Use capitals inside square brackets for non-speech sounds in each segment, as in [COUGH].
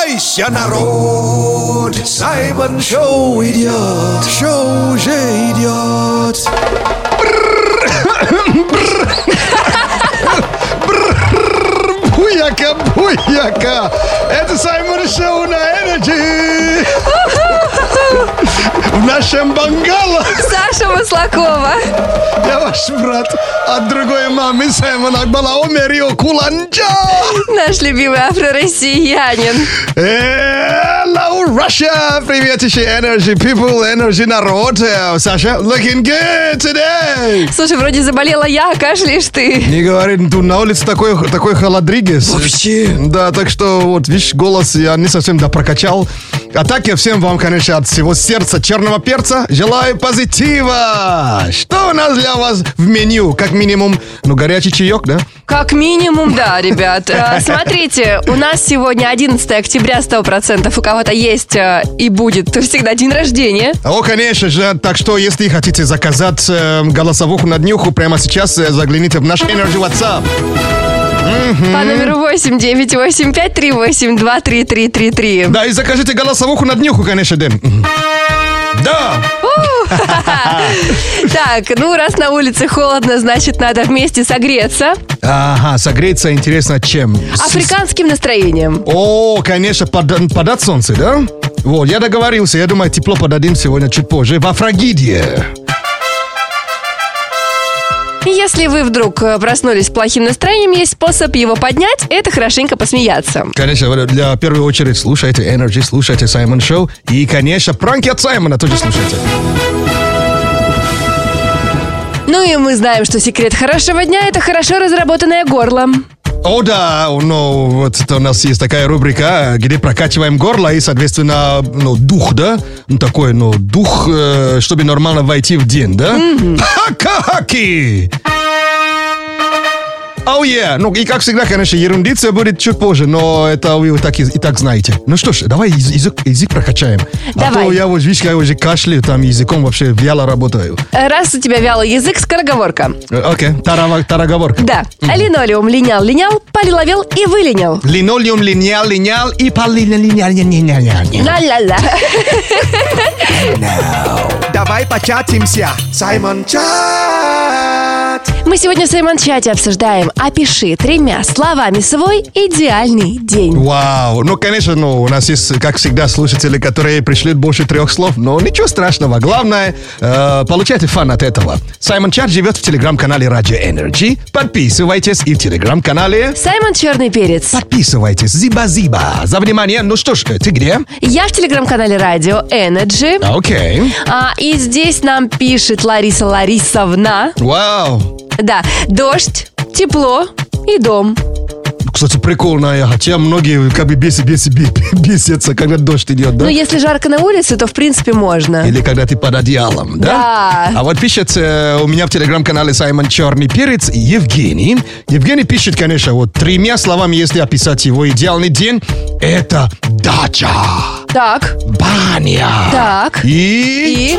Просыпайся, народ! Саймон Шоу идет! Шоу уже идет! Буяка, буяка! Это Саймон Шоу на Energy! В нашем бангало Саша Маслакова. я ваш брат от другой мамы Саймона Акбала Омерио Куланджа! Наш любимый афро-россиянин. Hello, Russia! Привет еще Energy People, Energy народ! Э, Саша, looking good today! Слушай, вроде заболела я, а кашляешь ты. Не говори, тут на улице такой, такой холодригес. Вообще. Да, так что вот, видишь, голос я не совсем да прокачал. А так я всем вам, конечно, от всего сердца черного перца желаю позитива. Что у нас для вас в меню? Как минимум, ну, горячий чаек, да? Как минимум, да, ребят. [LAUGHS] Э, Смотрите, у нас сегодня 11 октября 100%. Кого-то есть э, и будет всегда день рождения. О, конечно же. Так что, если хотите заказать э, голосовуху на днюху прямо сейчас, э, загляните в наш Energy WhatsApp. По номеру 8 985 38 23333. Да, и закажите голосовуху на днюху, конечно, Дэн. Да! Так, ну раз на улице холодно, значит надо вместе согреться. Ага, согреться интересно чем? Африканским настроением. О, конечно, под- подать солнце, да? Вот, я договорился. Я думаю, тепло подадим сегодня чуть позже. В Афрагидье. Если вы вдруг э, проснулись с плохим настроением, есть способ его поднять, это хорошенько посмеяться. Конечно, для первой очередь слушайте Energy, слушайте Саймон Шоу. И, конечно, пранки от Саймона тоже слушайте. Ну и мы знаем, что секрет хорошего дня – это хорошо разработанное горло. О, да, ну, вот это у нас есть такая рубрика, где прокачиваем горло и, соответственно, ну, дух, да? Ну, такой, ну, дух, э, чтобы нормально войти в день, да? Хака-хаки! Оу, yeah. Ну, и как всегда, конечно, ерундица будет чуть позже, но это вы так и, и так знаете. Ну что ж, давай яз- язык, язык прокачаем. А Давай. то я вот, видишь, я уже кашляю, там языком вообще вяло работаю. Раз у тебя вялый язык, скороговорка. Э, Окей, тарава- тараговорка. Да. Линолеум линял, линял, полиловел и вылинял. Линолеум линял, линял и полинял, линял, линял, линял. Ла-ла-ла. Давай початимся. Саймон Чат. Мы сегодня в своем чате обсуждаем «Опиши тремя словами свой идеальный день». Вау, ну, конечно, ну, у нас есть, как всегда, слушатели, которые пришлют больше трех слов, но ничего страшного. Главное, э, получайте фан от этого. Саймон Чат живет в телеграм-канале Radio Energy. Подписывайтесь и в телеграм-канале... Саймон Черный Перец. Подписывайтесь. Зиба-зиба. За внимание. Ну что ж, э, ты где? Я в телеграм-канале Радио Energy. Окей. А, и здесь нам пишет Лариса Ларисовна. Вау. Да, дождь, тепло и дом. Кстати, прикольная, хотя многие как бы бесят, бесят, бесятся, когда дождь идет, да? Но если жарко на улице, то в принципе можно. Или когда ты под одеялом, да? Да. А вот пишет э, у меня в телеграм-канале Саймон Черный Перец Евгений. Евгений пишет, конечно, вот тремя словами, если описать его идеальный день, это дача, Так, баня так. и... И...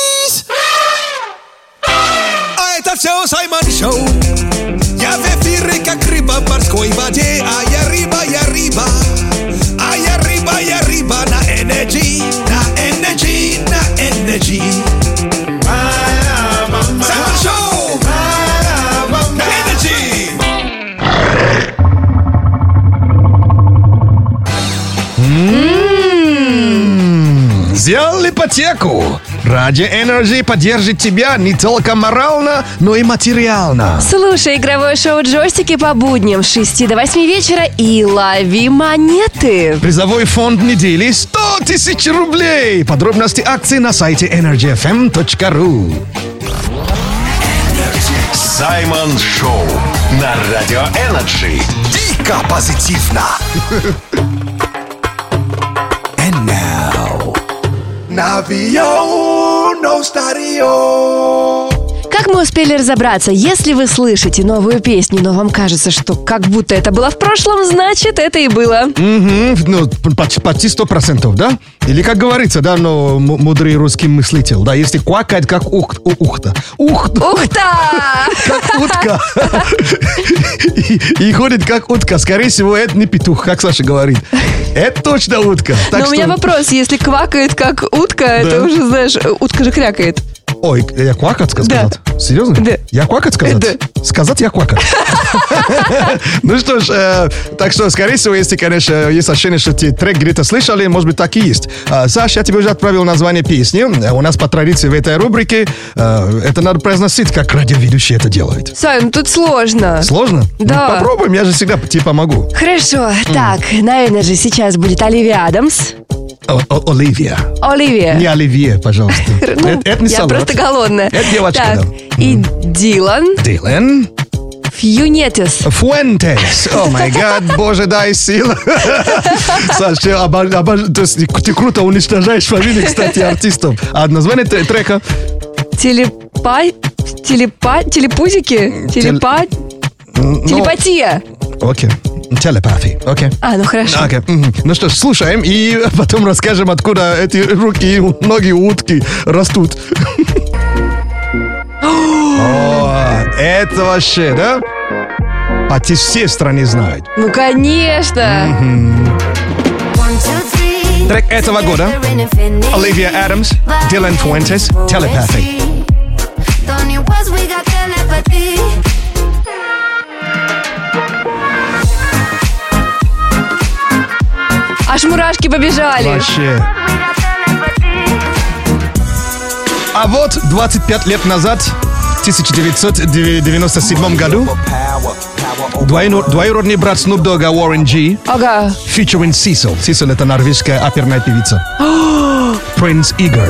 Все Саймон Шоу. Я в эфире, как рыба в морской воде. А я рыба, я рыба. А я рыба, я рыба на Energy, на Energy, на Energy. Саймон Шоу. На Energy. Сделал ипотеку. Ради Energy поддержит тебя не только морально, но и материально. Слушай игровое шоу «Джойстики» по будням с 6 до 8 вечера и лови монеты. Призовой фонд недели 100 тысяч рублей. Подробности акции на сайте energyfm.ru Саймон Шоу на Радио Energy. Дико позитивно. [LAUGHS] Navio no Stadio. Как мы успели разобраться, если вы слышите новую песню, но вам кажется, что как будто это было в прошлом, значит, это и было. Мгм, ну, почти, почти 100%, да? Или как говорится, да, но мудрый русский мыслитель, да, если квакает как ух, ухта, ухта, Ух-та! [LAUGHS] как утка, и, и ходит как утка, скорее всего, это не петух, как Саша говорит. Это точно утка. Так Но у меня вопрос, если квакает как утка, это уже, знаешь, утка же крякает. Ой, я квакать сказал? Серьезно? Да. Я квакать сказать? Да. Сказать я квакать. [LAUGHS] Ну что ж, э, так что, скорее всего, если, конечно, есть ощущение, что те трек где-то слышали, может быть, так и есть. А, Саш, я тебе уже отправил название песни. Э, У нас по традиции в этой рубрике э, это надо произносить, как радиоведущий это делает. Сань, ну тут сложно. Сложно? Да. Ну, попробуем, я же всегда тебе помогу. Хорошо, так, на Energy сейчас будет Оливия Адамс. О- Оливия. Оливия. Не Оливье, пожалуйста. [LAUGHS] Ну, Это это не я салат. просто голодная. Это девочка, Так, да. и Дилан Дилан. Фьюнетес. Фуэнтес. О май гад, боже, дай сил. [LAUGHS] Саш, ты, обож- обож- то есть ты круто уничтожаешь фамилии, кстати, артистов. А название трека? Телепа... Телепа... Телепузики? Телепа... Ну, Телепатия. Окей. Телепатhy. Окей. А, ну хорошо. Окей. Мгм. Ну что ж, слушаем и [LAUGHS] потом расскажем, откуда эти руки и ноги у утки растут. [GASPS] О, это вообще, да? Почти все в стране знают. Ну, конечно. Трек этого года. Оливия Адамс, Дилан Фуэнтес, Telepathy. Аж мурашки побежали. Вообще. А вот 25 лет назад, в 1997 году, двоюродный брат Snoop Dogg Уоррен G, Ага. featuring Cecil. Cecil это норвежская оперная певица. [GASPS] Принц Игорь.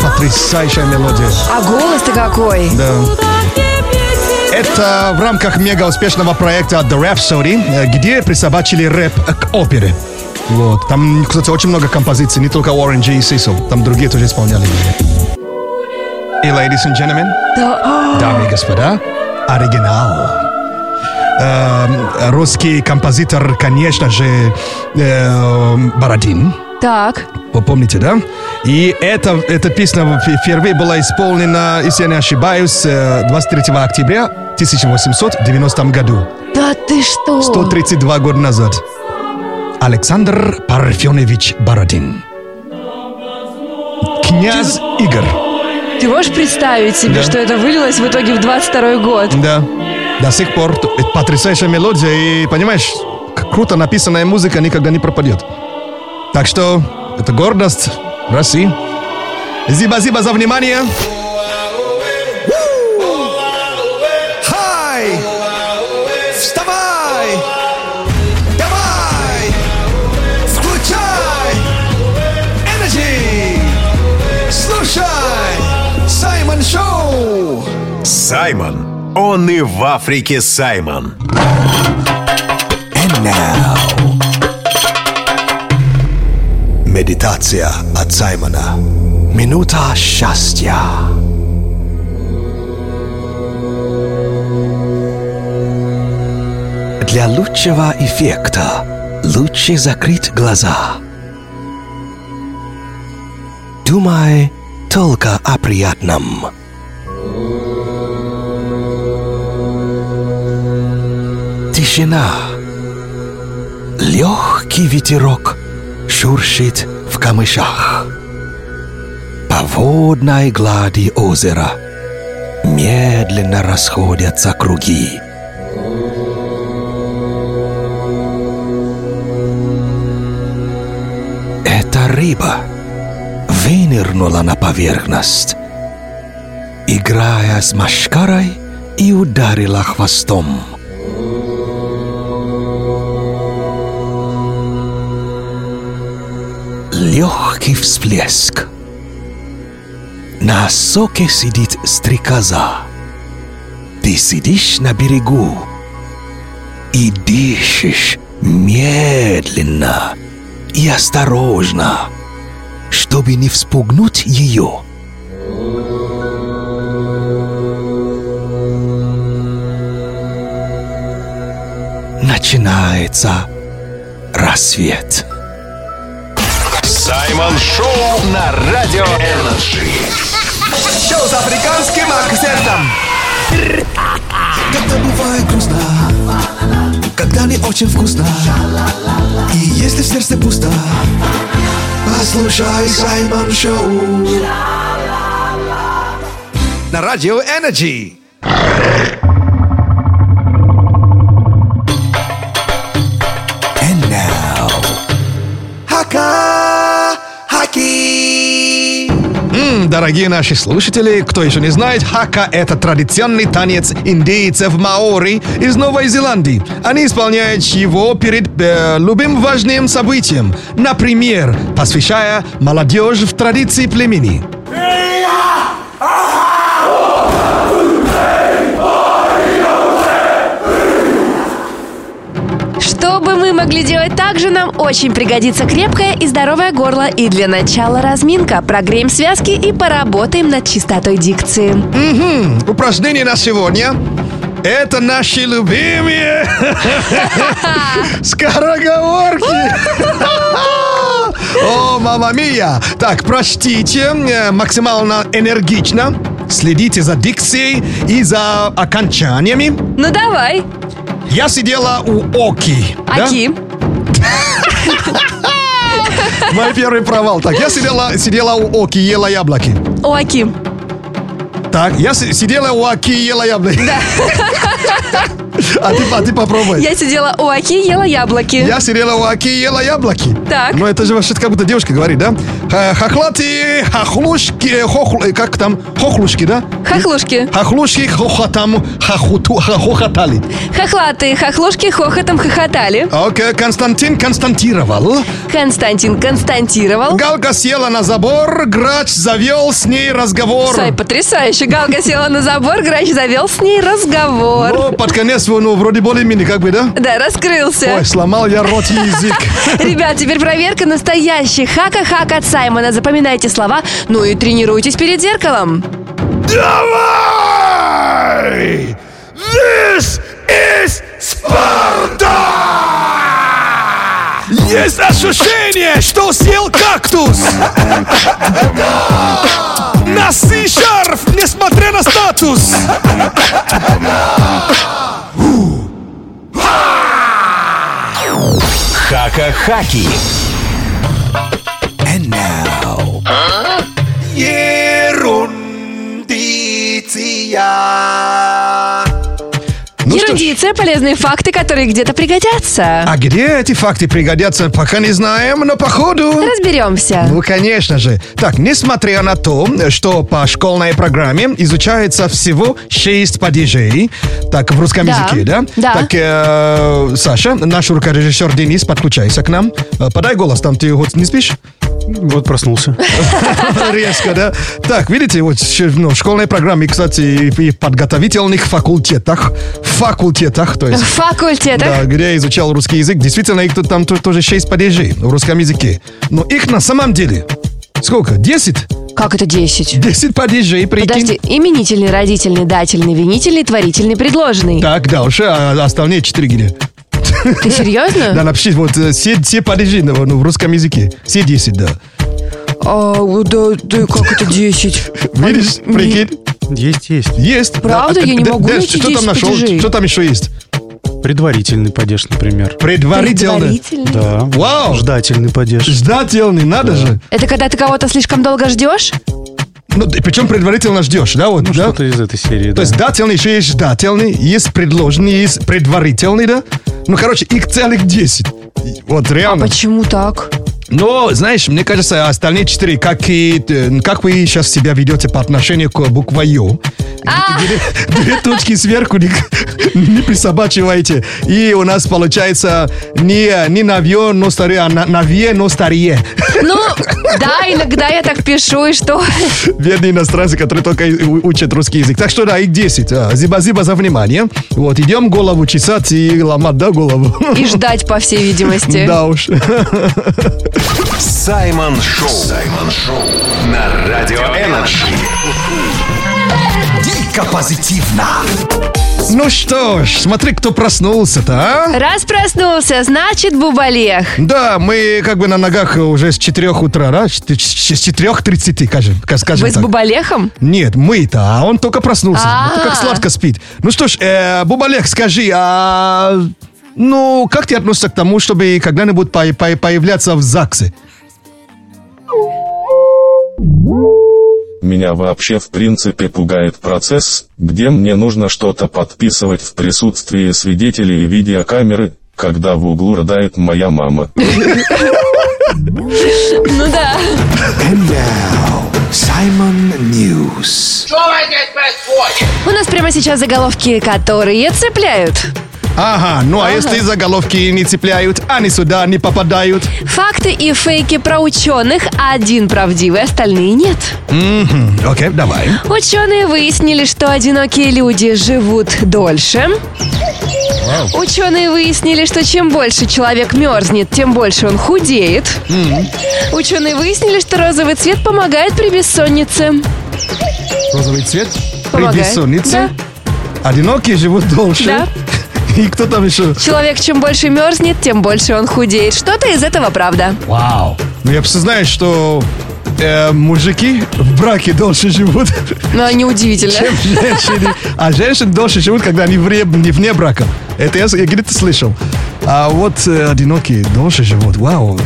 Потрясающая мелодия. А голос-то какой? Да. Это в рамках мега успешного проекта The Rhapsody, э, где присобачили рэп к опере. Вот. Там, кстати, очень много композиций, не только G и Cecil. Там другие тоже исполняли. И, ladies and gentlemen, Да. дамы и господа, оригинал. Эм, русский композитор, конечно же, эм, Бородин. Так. Вы помните, да? И эта, эта песня впервые была исполнена, если я не ошибаюсь, э, 23 октября 1890 году. Да ты что? 132 года назад. Александр Парфенович Бородин. Князь Игорь. Ты можешь представить себе, Да. что это вылилось в итоге в 22 год? Да. До сих пор это потрясающая мелодия. И, понимаешь, круто написанная музыка никогда не пропадет. Так что это гордость России. Спасибо за внимание. Хай! Вставай! Давай! Включай! Energy! Слушай! Саймон Шоу! Саймон. Он и в Африке Саймон. And now... Медитация от Саймона. Минута счастья. Для лучшего эффекта лучше закрыть глаза. Думай только о приятном. Тишина. Легкий ветерок шуршит в камышах. По водной глади озера медленно расходятся круги. Эта рыба вынырнула на поверхность, играя с машкарой и ударила хвостом. Легкий всплеск. На соке сидит стрекоза. Ты сидишь на берегу и дышишь медленно и осторожно, чтобы не вспугнуть ее. Начинается рассвет. Саймон Шоу на Радио Energy. Шоу с африканским акцентом. Когда бывает грустно, когда не очень вкусно, и если в сердце пусто, послушай Саймон Шоу. На радио Energy. Дорогие наши слушатели, кто еще не знает, хака – это традиционный танец индейцев маори из Новой Зеландии. Они исполняют его перед э, любым важным событием, например, посвящая молодежь в традиции племени. Чтобы мы могли делать так же, нам очень пригодится крепкое и здоровое горло. И для начала разминка. Прогреем связки и поработаем над чистотой дикции. Упражнение на сегодня – это наши любимые [LAUGHS] скороговорки. [LAUGHS] О, мама мия! Так, прочтите э, максимально энергично. Следите за дикцией и за окончаниями. Ну давай, Я сидела у Оки. да? Аки. [LAUGHS] Мой первый провал. Так, я сидела, сидела у Оки, ела яблоки. О, Аки. Так, я си- сидела у Оки ела яблоки. [LAUGHS] А ты, а ты попробуй. Я сидела у Аки, ела яблоки. Я сидела у Аки ела яблоки. Так. Ну, это же вообще как будто девушка говорит, да? Ха- Хохлаты, хохлушки, хохлу, э, как там? Хохлушки, да? Хохлушки. Хохлушки хохотам, хохоту, хохотали. Хохлатые хохлушки хохотом хохотали. Окей, Константин константировал. Константин константировал. Галка села на забор, грач завел с ней разговор. Сай, потрясающе. Галка села на забор, грач завел с ней разговор. Ну, под конец, ну, вроде более-менее, как бы, да? Да, раскрылся. Ой, сломал я рот и язык. [LAUGHS] Ребят, теперь проверка настоящий. Хака-хак от Саймона. Запоминайте слова, ну и тренируйтесь перед зеркалом. Давай! This is Sparta! Есть ощущение, что съел кактус. Носи шарф, несмотря на статус. Хака-хаки. Ерундиция. Ну Ерудиция, полезные факты, которые где-то пригодятся. а где эти факты пригодятся, пока не знаем, но походу... Разберемся. Ну, конечно же. Так, несмотря на то, что по школьной программе изучается всего 6 падежей, так, в русском Да, языке, да? да. Так, э, Саша, наш рукорежиссер Денис, подключайся к нам. Э, Подай голос, там ты вот не спишь? Вот проснулся. [LAUGHS] Резко, да? Так, видите, вот ну, в школьной программе, кстати, и в подготовительных факультетах, факультетах, то есть... Факультетах. Да, где я изучал русский язык, действительно, их тут там тоже 6 падежей в русском языке. Но их на самом деле сколько? 10? Как это 10? 10 падежей, прикинь. Подожди, именительный, родительный, дательный, винительный, творительный, предложенный. Так, дальше, а остальные 4 где? Ты серьезно? Да, напишите, вот э, все, все падежи ну, в русском языке. Все 10, да. А, да, да, как это 10? Видишь, прикинь? Есть, есть. Есть. Правда? Да, Я не да, могу да, найти Что 10 там нашел? падежей. Что там еще есть? Предварительный падеж, например. Предварительно. Предварительный? Да. Вау! Ждательный падеж. Ждательный, надо же. Это когда ты кого-то слишком долго ждешь? Ну, и причем предварительно ждешь, да, вот, Ну, да? что-то из этой серии, То да. есть дательный, еще есть ждательный, есть предложенный, есть предварительный, да? Ну, короче, их целых 10. И Вот реально. Почему так? Но, знаешь, мне кажется, остальные четыре, как, и, э, как вы сейчас себя ведете по отношению к букве Ё. А! Две, две точки сверху, ник- не присобачивайте. И у нас получается не, не навье, но старее, а на- навье, но старее. Ну, да, иногда я так пишу, и что? Бедные иностранцы, которые только учат русский язык. Так что да, их 10. А, Зиба-зиба за внимание. Вот, идем голову чесать и ломать, да, голову? И ждать, по всей видимости. Да уж. [LAUGHS] Саймон Шоу. Саймон Шоу. На Радио Energy. Дико позитивно. Ну что ж, смотри, кто проснулся-то, а? Раз проснулся, значит бубалех. Да, мы как бы на ногах уже с 4 утра, да? С 4.30, скажем, скажем Вы с бубалехом? Нет, мы-то, а он только проснулся. А. Ну, как сладко спит. Ну что ж, э, Бубалех, скажи, а... Ну, как ты относишься к тому, чтобы когда-нибудь по- по- появляться в ЗАГСе? Меня вообще в принципе пугает процесс, где мне нужно что-то подписывать в присутствии свидетелей и видеокамеры, когда в углу рыдает моя мама. Ну да. And now, Simon News. У нас прямо сейчас заголовки, которые цепляют. Ага, ну а если заголовки не цепляют, они сюда не попадают? Факты и фейки про ученых. Один правдивый, остальные нет. Мгм, Окей, давай. Ученые выяснили, что одинокие люди живут дольше. Ученые выяснили, что чем больше человек мерзнет, тем больше он худеет. Ученые выяснили, что розовый цвет помогает при бессоннице. Розовый цвет? При Помогает. бессоннице? Да. Одинокие живут дольше? Да. И кто там еще? Человек чем больше мерзнет, тем больше он худеет. Что-то из этого правда. Вау. Ну я просто знаю, что э, мужики в браке дольше живут, Но неудивительно. чем женщины. А женщины дольше живут, когда они вне, не вне брака. Это я, я где-то слышал. А вот э, одинокие дольше живут. Вау.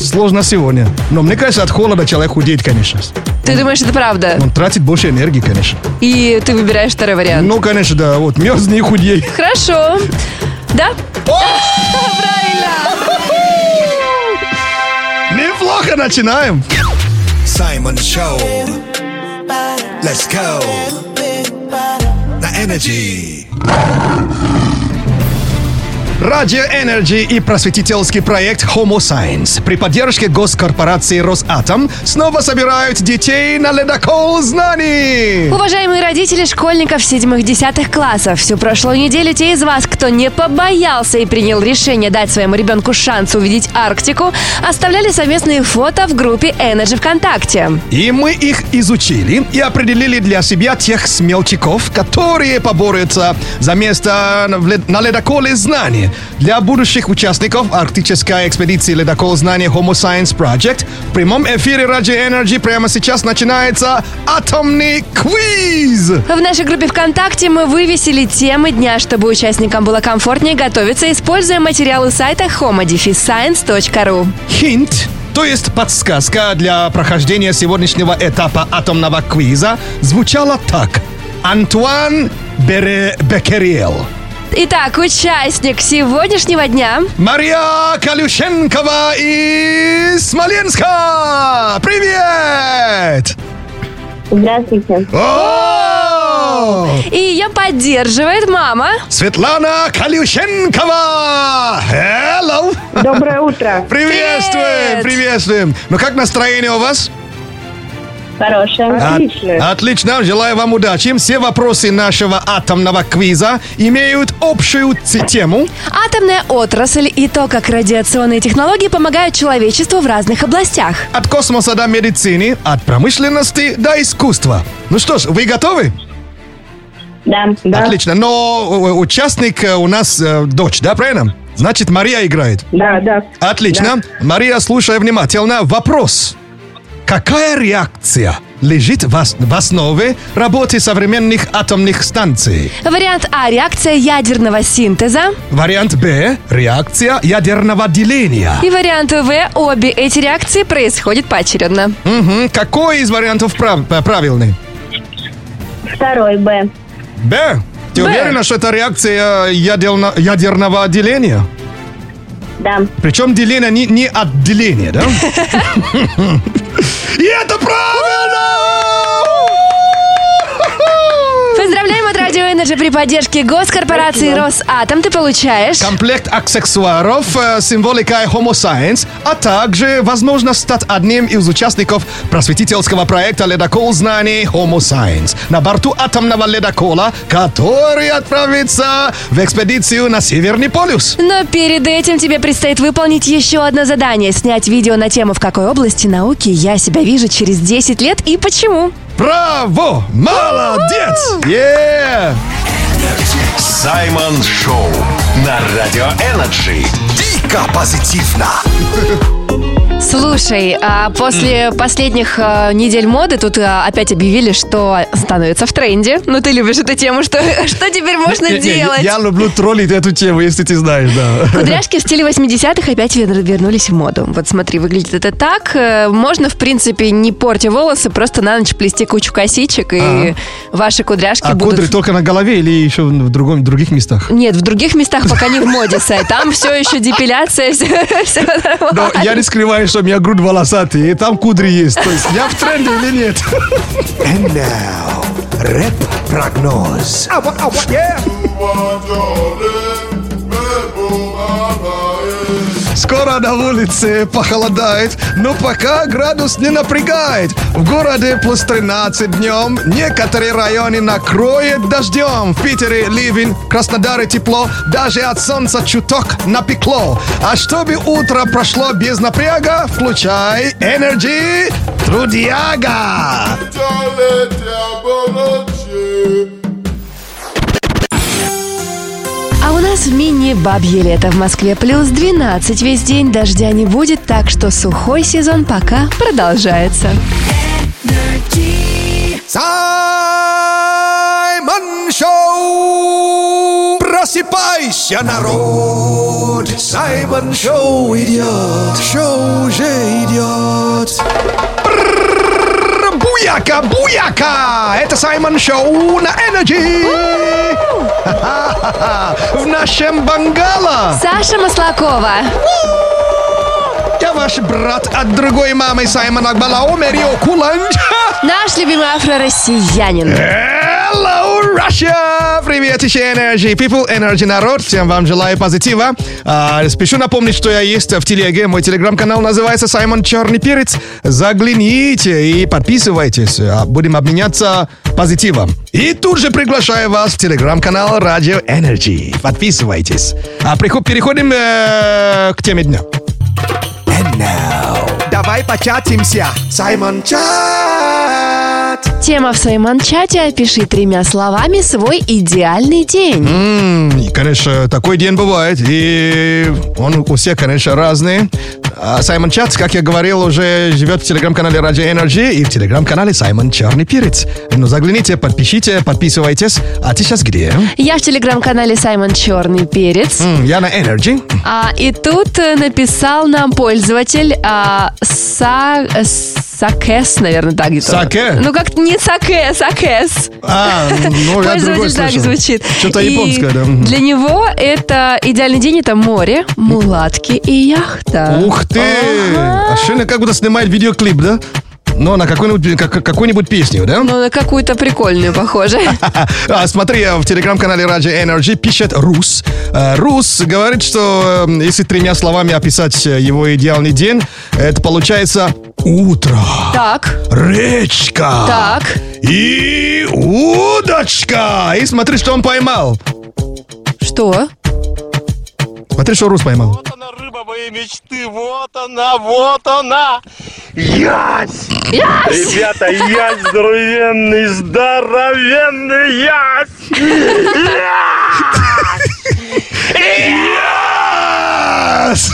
Сложно сегодня. Но мне кажется, от холода человек худеет, конечно. Ты думаешь, это правда? Он тратит больше энергии, конечно. И ты выбираешь второй вариант. Ну, конечно, да. Вот мерзни и худей. Хорошо. Да? Правильно. Неплохо начинаем. Simon Show. Let's go. На Energy. Радио Energy и просветительский проект Homo Science при поддержке госкорпорации Росатом снова собирают детей на ледокол знаний. Уважаемые родители школьников седьмых-десятых классов, всю прошлую неделю те из вас, кто не побоялся и принял решение дать своему ребенку шанс увидеть Арктику, оставляли совместные фото в группе Energy ВКонтакте. И мы их изучили и определили для себя тех смелчиков, которые поборются за место на ледоколе знаний. Для будущих участников арктической экспедиции ледокол знаний Homo Science Project в прямом эфире Радио Energy прямо сейчас начинается атомный квиз. В нашей группе ВКонтакте мы вывесили темы дня, чтобы участникам было комфортнее готовиться, используя материалы сайта homodefiscience.ru. Хинт, то есть подсказка для прохождения сегодняшнего этапа атомного квиза, звучала так. Антуан Бере Беккериэл. Итак, участник сегодняшнего дня Мария Калющенкова из Смоленска! Привет! Здравствуйте. О! и ее поддерживает мама. Светлана Калющенкова! Hello! Доброе утро. Приветствуем, Привет! приветствуем! Ну как настроение у вас? Хорошее. От- Отлично. Отлично, желаю вам удачи. Все вопросы нашего атомного квиза имеют общую тему. Атомная отрасль и то, как радиационные технологии помогают человечеству в разных областях. От космоса до медицины, от промышленности до искусства. Ну что ж, вы готовы? Да, да, Отлично. Но э, участник э, у нас э, дочь, да, правильно? Значит, Мария играет. да, да. Отлично. Мария, слушай внимательно. Вопрос. Какая реакция лежит в ос- в основе работы современных атомных станций? Вариант А – реакция ядерного синтеза. Вариант Б – реакция ядерного деления. И вариант В – обе эти реакции происходят поочередно. Мгм. Какой из вариантов прав- э, правильный? Второй Б. Б. Ты Б. уверена, что это реакция э, ядерно- ядерного деления? Да. Причем деление не, не отделение, да? [LAUGHS] [LAUGHS] И это правильно! Радио Energy при поддержке госкорпорации Росатом ты получаешь... Комплект аксессуаров э, с символикой Homo Science, а также возможность стать одним из участников просветительского проекта «Ледокол знаний Homo Science» на борту атомного ледокола, который отправится в экспедицию на Северный полюс. Но перед этим тебе предстоит выполнить еще одно задание. Снять видео на тему, в какой области науки я себя вижу через 10 лет и почему. Браво! Молодец! Yeah! Саймон Шоу на Радио Energy. Дико позитивно. Слушай, а после последних а, недель моды тут а, опять объявили, что становится в тренде. Ну, ты любишь эту тему, что, [LAUGHS] что теперь можно Не, не, делать? Я люблю троллить эту тему, если ты знаешь, да. [LAUGHS] Кудряшки в стиле 80-х опять вер- вернулись в моду. Вот смотри, выглядит это так. Э, Можно, в принципе, не портя волосы, просто на ночь плести кучу косичек, и ваши кудряшки А будут... кудри только на голове или еще в другом, других местах? Нет, в других местах пока не в моде, Сай. Там все [LAUGHS] еще депиляция, все, Но я не скрываю, что у меня грудь волосатая, и там кудри есть. То есть я в тренде или нет? And now, рэп-прогноз. Скоро на улице похолодает, но пока градус не напрягает. В городе плюс 13 днем, некоторые районы накроет дождем. В Питере ливень, Краснодаре тепло, даже от солнца чуток напекло. А чтобы утро прошло без напряга, включай Energy Трудяга. А в мини-бабье лето в Москве плюс 12 весь день. Дождя не будет, так что сухой сезон пока продолжается. Саймон Шоу! Просыпайся, народ! Саймон Шоу идет! Шоу уже идет! Буяка, буяка! Это Саймон Шоу на Energy! [LAUGHS] В нашем Бангала! Саша Маслакова. Я ваш брат от другой мамы Саймона Балаомерио Куланч. Наш любимый афро-россиянин. Hello, Russia! Привет, еще Energy People, Energy народ. Всем вам желаю позитива. А, спешу напомнить, что я есть в телеге. Мой телеграм-канал называется Саймон Черный Перец. Загляните и подписывайтесь. А, Будем обменяться позитивом. И тут же приглашаю вас в телеграм-канал Radio Energy. Подписывайтесь. А переходим э, к теме дня. And now, давай початимся! Саймон Чат! Тема в своем анчате «Опиши тремя словами свой идеальный день». И, конечно, такой день бывает, и он у всех, конечно, разный. А Саймон Чат, как я говорил, уже живет в телеграм-канале Radio Energy и в телеграм-канале Саймон Черный Перец. Ну, загляните, подпишите, подписывайтесь. А ты сейчас где? Я в телеграм-канале Саймон Черный Перец. М, Я на Energy. А, и тут э, написал нам пользователь а, Са, Сакес, наверное, так где-то. Саке? Ну, как не Саке, Сакес. А, ну, я другой так слышал. звучит. Что-то И японское, да. Для него это идеальный день, это море, мулатки и яхта. Ух ты! А Шина как будто снимает видеоклип, да? Ну, на какую-нибудь, как- какую-нибудь песню, да? Ну, на какую-то прикольную, похоже. [LAUGHS] А, смотри, в телеграм-канале Radio Energy пишет Рус. Э, Рус говорит, что э, если тремя словами описать его идеальный день, это получается утро, Так, речка так. и удочка. И смотри, что он поймал. Что? Смотри, что Рус поймал. Вот она, рыба моей мечты, вот она, вот она! Ясь! Ребята, ясь здоровенный, здоровенный ясь! Yes!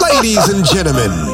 Ladies and gentlemen,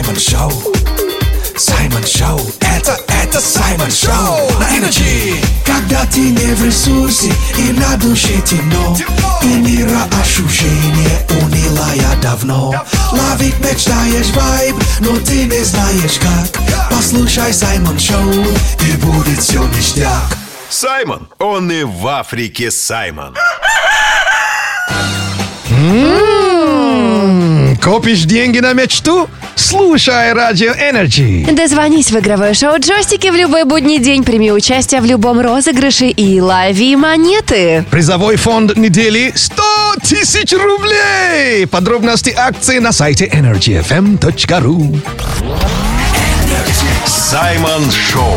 Саймон Шоу. Саймон Шоу, это, это Саймон Шоу. На Energy, Когда ты не в ресурсе и на душе темно И мира ощущение унылая давно Ловить мечтаешь вайб, но ты не знаешь как Послушай Саймон Шоу и будет все ништяк Саймон, он и в Африке Саймон. Копишь деньги на мечту? Слушай Радио Energy. Дозвонись в игровое шоу «Джойстики» в любой будний день. Прими участие в любом розыгрыше и лови монеты. Призовой фонд недели 100 тысяч рублей. Подробности акции на сайте energyfm.ru Саймон Шоу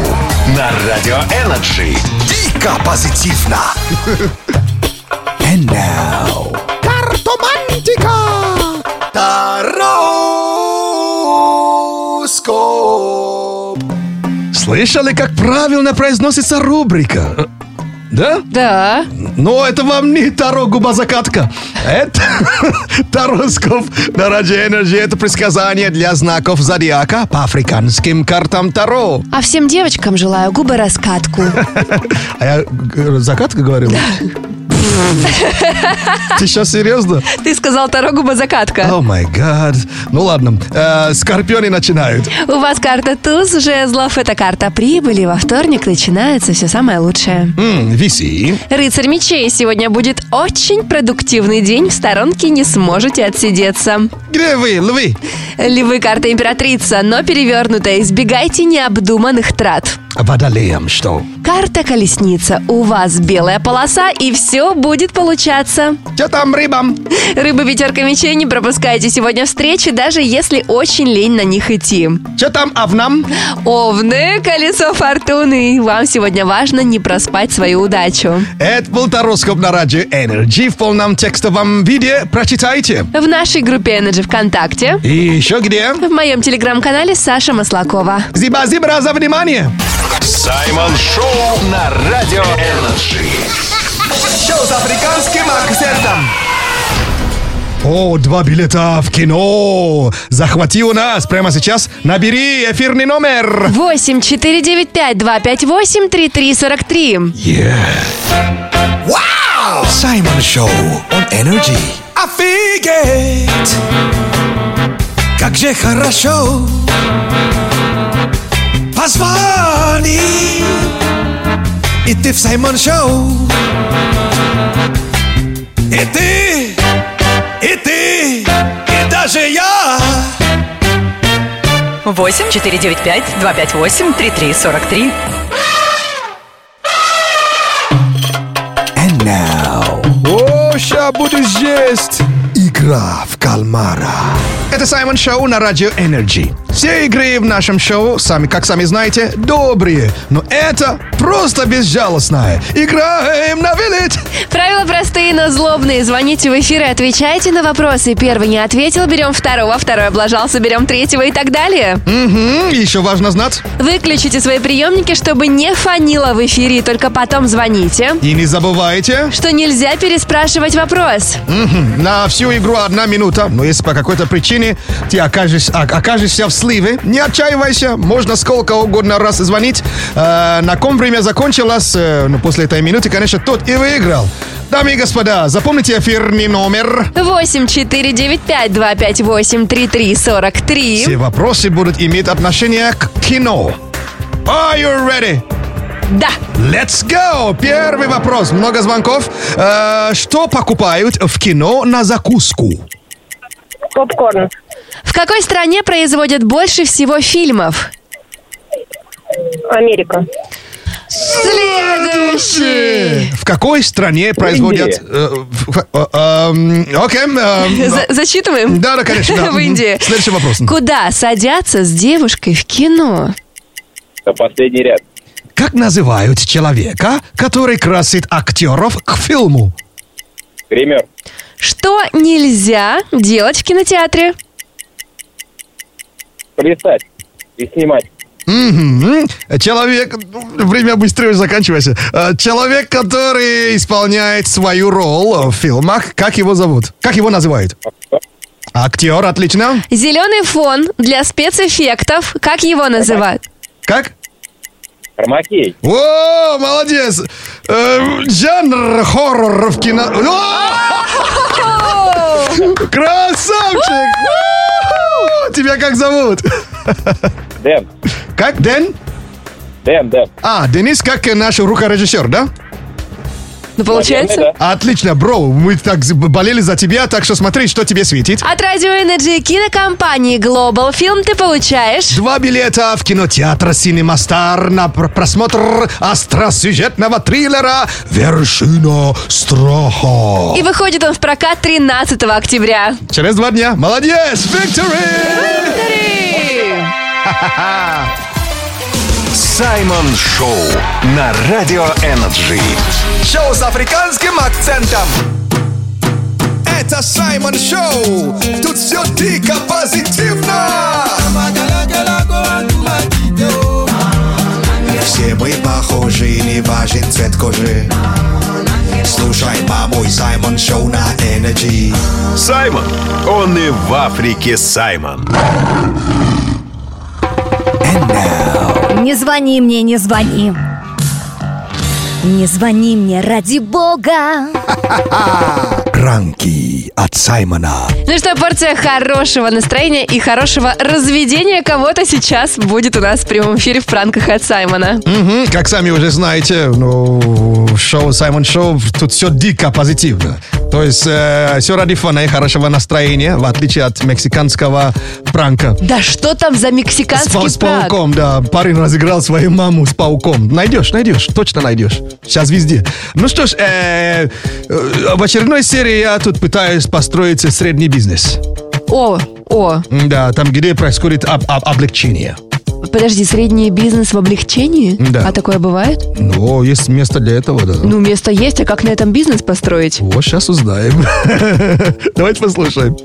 на Радио Energy. Дико позитивно [LAUGHS] And now Тароскоп Слышали, как правильно произносится рубрика? Да? Да. Но это вам не Таро губозакатка. Это [LAUGHS] Тароскоп на Радио Energy. Это предсказание для знаков зодиака по африканским картам Таро. А всем девочкам желаю губы раскатку. [LAUGHS] А я г- закатка говорил? [LAUGHS] [LAUGHS] Ты сейчас серьезно? Ты сказал Таро губа закатка. О май гад. Ну ладно, Э, скорпионы начинают. У вас карта туз жезлов. Это карта прибыли. Во вторник начинается все самое лучшее. М, Виси. Рыцарь мечей. Сегодня будет очень продуктивный день. В сторонке не сможете отсидеться. Где вы, львы? Львы карта императрица, но перевернутая. Избегайте необдуманных трат. Водолеем что? Карта колесница. У вас белая полоса, и все будет получаться. Что там рыбам? Рыбы пятерка мечей не пропускайте сегодня встречи, даже если очень лень на них идти. Что там овнам? Овны, колесо фортуны. Вам сегодня важно не проспать свою удачу. Это был Тароскоп на Радио Energy в полном текстовом виде. Прочитайте. В нашей группе Energy ВКонтакте, И еще где? в моем телеграм-канале Саша Маслакова. Зиба-зибра за внимание. Саймон Шоу на Радио Energy. Шоу с африканским акцентом О, два билета в кино. Захвати у нас прямо сейчас. Набери эфирный номер. 8 495 258 3343. Вау! Саймон Шоу on Energy Офигеть! Как же хорошо Позвони И ты в Саймон Шоу И ты, и ты, и даже я 8 495 258 3343. And now О, ща буду есть. Игра в кальмара Это Саймон Шоу на Радио Energy. Все игры в нашем шоу, сами, как сами знаете, добрые. Но это просто безжалостная. Играем на вылет. Правила простые, но злобные. Звоните в эфир и отвечайте на вопросы. Первый не ответил, берем второго, второй облажался, берем третьего и так далее. Мгм, Еще важно знать. Выключите свои приемники, чтобы не фанило в эфире, и только потом звоните. И не забывайте, Что нельзя переспрашивать вопрос. мгм, на всю игру одна минута. Но если по какой-то причине ты окажешь, окажешься в сливе, не отчаивайся. Можно сколько угодно раз звонить. Э, на ком время закончилось, э, ну, после этой минуты, конечно, тот и выиграл. Дамы и господа, запомните эфирный номер. 8 495 258 3343. Все вопросы будут иметь отношение к кино. Are you ready? Да. Let's go! Первый вопрос. Много звонков. Э, что покупают в кино на закуску? Попкорн. В какой стране производят больше всего фильмов? Америка. Следующий. В какой стране производят... э, э, эм, Окей. эм, За- зачитываем? Да, да, конечно. да. [LAUGHS] В Индии. Следующий вопрос. Куда садятся с девушкой в кино? Последний ряд. Как называют человека, который красит актеров к фильму? Гример. Что нельзя делать в кинотеатре? Плясать. И снимать. Мгм. Человек... ну, Время быстрее заканчивается. Э, Человек, который исполняет свою роль в фильмах, как его зовут? Как его называют? Актер, отлично. Зеленый фон для спецэффектов. Как его называют? Как? Армакей. О, молодец! Э, жанр хоррор в кино. Красавчик! Тебя как зовут? Дэн. Как, Дэн? Дэн, Дэн. А, Денис, как наш рукорежиссер, да? Ну, получается? Наверное, Отлично, бро, мы так болели за тебя, так что смотри, что тебе светит. От Радио Energy кинокомпании Global Film ты получаешь... Два билета в кинотеатр Cinema Star на пр- просмотр остросюжетного триллера «Вершина страха». И выходит он в прокат 13 октября. Через два дня. Молодец! Victory! [LAUGHS] Саймон Шоу на Радио Energy. Шоу с африканским акцентом. Это Саймон Шоу. Тут все дико позитивно. Все мы похожи, не важен цвет кожи. Слушай, мамой Саймон Шоу на Energy. Саймон. Он и в Африке Саймон. Не звони мне, не звони. Не звони мне ради бога. Ранки от Саймона. Ну что, порция хорошего настроения и хорошего разведения кого-то сейчас будет у нас в прямом эфире в пранках от Саймона. Мгм, Как сами уже знаете, ну, шоу Саймон Шоу, тут все дико позитивно. То есть все ради фана и хорошего настроения, в отличие от мексиканского пранка. Да что там за С, мексиканский с пранк? пауком, да. Парень разыграл свою маму с пауком. Найдешь, найдешь, точно найдешь. Сейчас везде. Ну что ж, э, э, в очередной серии я тут пытаюсь построить средний бизнес. О, о, Да, там, где происходит об- об- облегчение. подожди, средний бизнес в облегчении? Да. А такое бывает? Ну, есть место для этого, да. Ну, место есть, а как на этом бизнес построить? Вот сейчас узнаем. [LAUGHS] Давайте послушаем.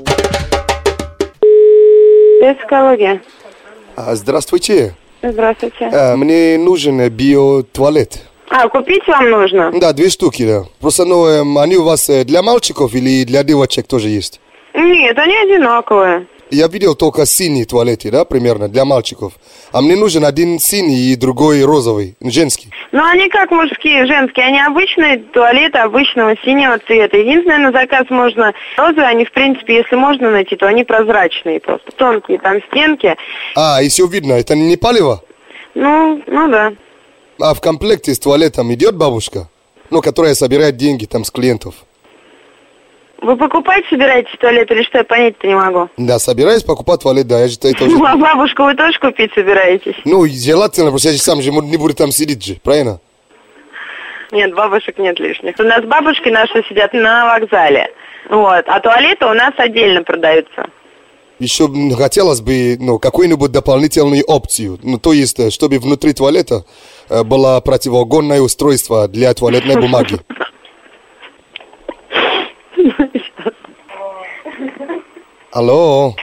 Психология. А, Здравствуйте. Здравствуйте. А, Мне нужен биотуалет. А, купить вам нужно? Да, две штуки, да. Просто, ну, эм, они у вас э, для мальчиков или для девочек тоже есть? Нет, они одинаковые. Я видел только синие туалеты, да, примерно, для мальчиков. А мне нужен один синий и другой розовый, женский. Но они как мужские, женские. Они обычные туалеты обычного синего цвета. Единственное, на заказ можно розовые. Они, в принципе, если можно найти, то они прозрачные просто. Тонкие там стенки. А, и все видно, это не палево? Ну, ну да. А в комплекте с туалетом идет бабушка? Ну, которая собирает деньги там с клиентов. Вы покупать собираетесь туалет или что? Я понять-то не могу. Да, собираюсь покупать туалет, да, я же это уже... Ну, а бабушку вы тоже купить собираетесь? Ну, желательно, просто я же сам же не буду там сидеть же, правильно? Нет, бабушек нет лишних. У нас бабушки наши сидят на вокзале. Вот. А туалеты у нас отдельно продаются. Еще хотелось бы ну, какую-нибудь дополнительную опцию. Ну, то есть, э, чтобы внутри туалета было противоугонное устройство для туалетной бумаги. Алло.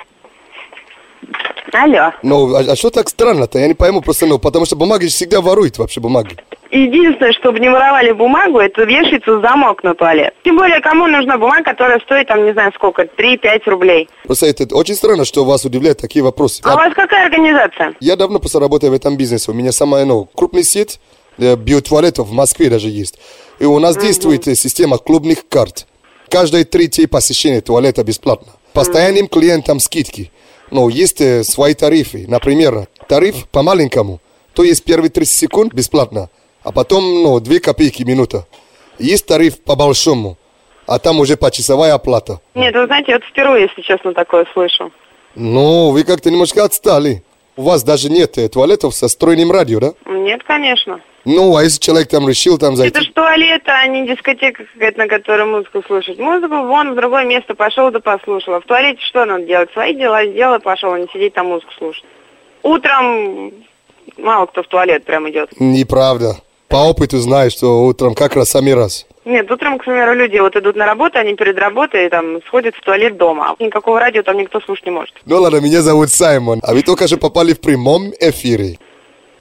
Алло. Ну, а, а что так странно-то? Я не пойму просто, ну, потому что бумаги всегда воруют вообще бумаги. Единственное, чтобы не воровали бумагу, это вешается замок на туалет. Тем более, кому нужна бумага, которая стоит, там, не знаю сколько, 3-5 рублей. Просто это очень странно, что вас удивляют такие вопросы. А у вас какая организация? Я давно просто работаю в этом бизнесе. У меня самая, ну, крупный сеть э, биотуалетов в Москве даже есть. И у нас действует э, система клубных карт. Каждое третье посещение туалета бесплатно. Постоянным клиентам скидки. Но есть э, свои тарифы. Например, тариф по-маленькому. То есть первые 30 секунд бесплатно. А потом, ну, 2 копейки минута. Есть тариф по-большому. А там уже почасовая оплата. Нет, вы знаете, я вот впервые, если честно, такое слышу. Ну, вы как-то немножко отстали. У вас даже нет э, туалетов со стройным радио, да? Нет, конечно. Ну, а если человек там решил там зайти? Это ж туалет, а не дискотека какая-то, на которой музыку слушать. Музыку вон в другое место пошел да послушал. А в туалете что надо делать? Свои дела сделал и пошел, а не сидеть там музыку слушать. Утром мало кто в туалет прям идет. Неправда. По опыту знаю, что утром как раз самый раз. Нет, утром, к примеру, люди вот идут на работу, они перед работой там сходят в туалет дома. А никакого радио там никто слушать не может. Ну ладно, меня зовут Саймон, а вы только что попали в прямом эфире.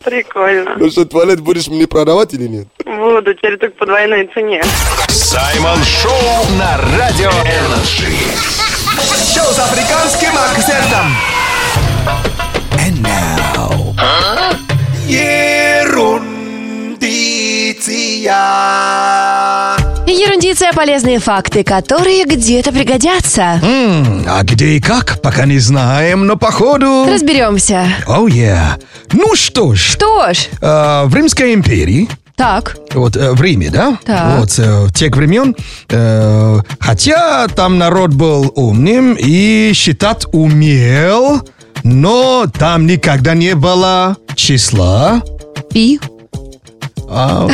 Прикольно. Ну что, туалет будешь мне продавать или нет? Буду, теперь только по двойной цене. Саймон Шоу на Радио Energy. Шоу с африканским акцентом. And now. Ерундиция. традиция полезные факты, которые где-то пригодятся. М, а где и как, пока не знаем, но походу... Разберемся. Оу, yeah. Ну что ж, Что ж, э, в Римской империи, так, вот э, в Риме, да? Так. Вот э, тех времен, э, хотя там народ был умным и считать умел, но там никогда не было числа. пи. А,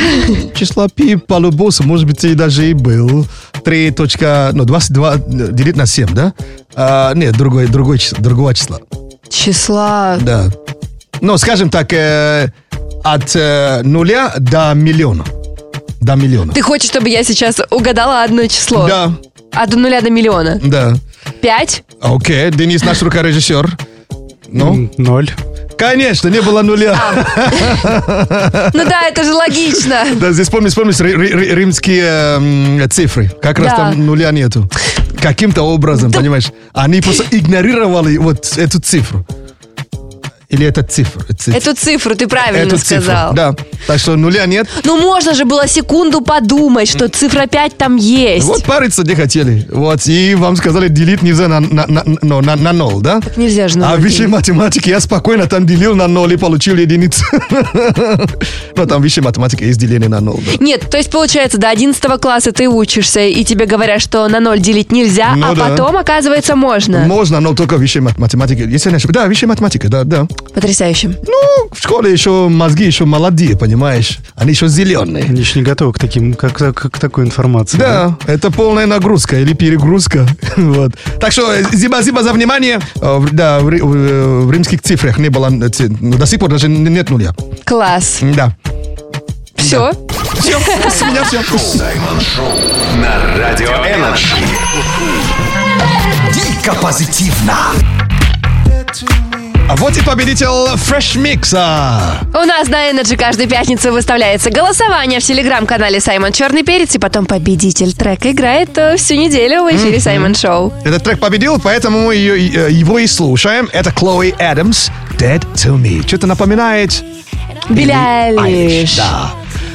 числа пи по любому, может быть, и даже и был. 3 точка, ну, 22 делить на 7, да? А, нет, другое число, другого числа. Числа... Да. Ну, скажем так, э, от э, нуля до миллиона. До миллиона. Ты хочешь, чтобы я сейчас угадала одно число? Да, От нуля до миллиона. да. Пять? Окей, Денис наш рукорежиссер. Ну? Ноль. Конечно, не было нуля. [LAUGHS] Ну да, это же логично. Да, здесь помнишь, помнишь ри- ри- ри- римские цифры. Как раз там нуля нету. Каким-то образом, понимаешь? Они просто игнорировали вот эту цифру. Или это цифра? цифра. Эту цифру ты правильно Эту цифру, сказал. Да. Так что нуля нет. Ну можно же было секунду подумать, что цифра 5 там есть. Вот париться не хотели. Вот. И вам сказали, делить нельзя на, на, на, на, на- на ноль, да? Нельзя же на А в высшей математике я спокойно там делил на ноль и получил единицу. [LAUGHS] Но там в высшей математике есть деление на ноль. да. Нет, то есть получается, до 11 класса ты учишься, и тебе говорят, что на ноль делить нельзя, Ну а да. потом, оказывается, можно. Можно, но только в высшей мат- математике. Если не ошибаюсь. Да, высшая математика, да, да. Потрясающе. Ну, в школе еще мозги еще молодые, понимаешь? Они еще зеленые. Они еще не готовы к, таким, как, как- к такой информации. Да, это полная нагрузка или перегрузка. [LAUGHS] вот. Так что э, спасибо за внимание. Э, в- Да, в, в- в римских цифрах не было, э, ну, до сих пор даже нет нуля. Класс. Да. Все? Все, [LAUGHS] с меня все. Саймон Шоу на Радио Energy. Дико позитивно. А вот и победитель Fresh Mix. У нас на Energy каждую пятницу выставляется голосование в телеграм-канале Саймон Черный Перец, и потом победитель трека играет э, всю неделю в эфире Саймон Шоу. Этот трек победил, поэтому мы ее- э, его и слушаем. Это Chloe Adams, Dead to Me. Что-то напоминает Билли Айлиш. Да.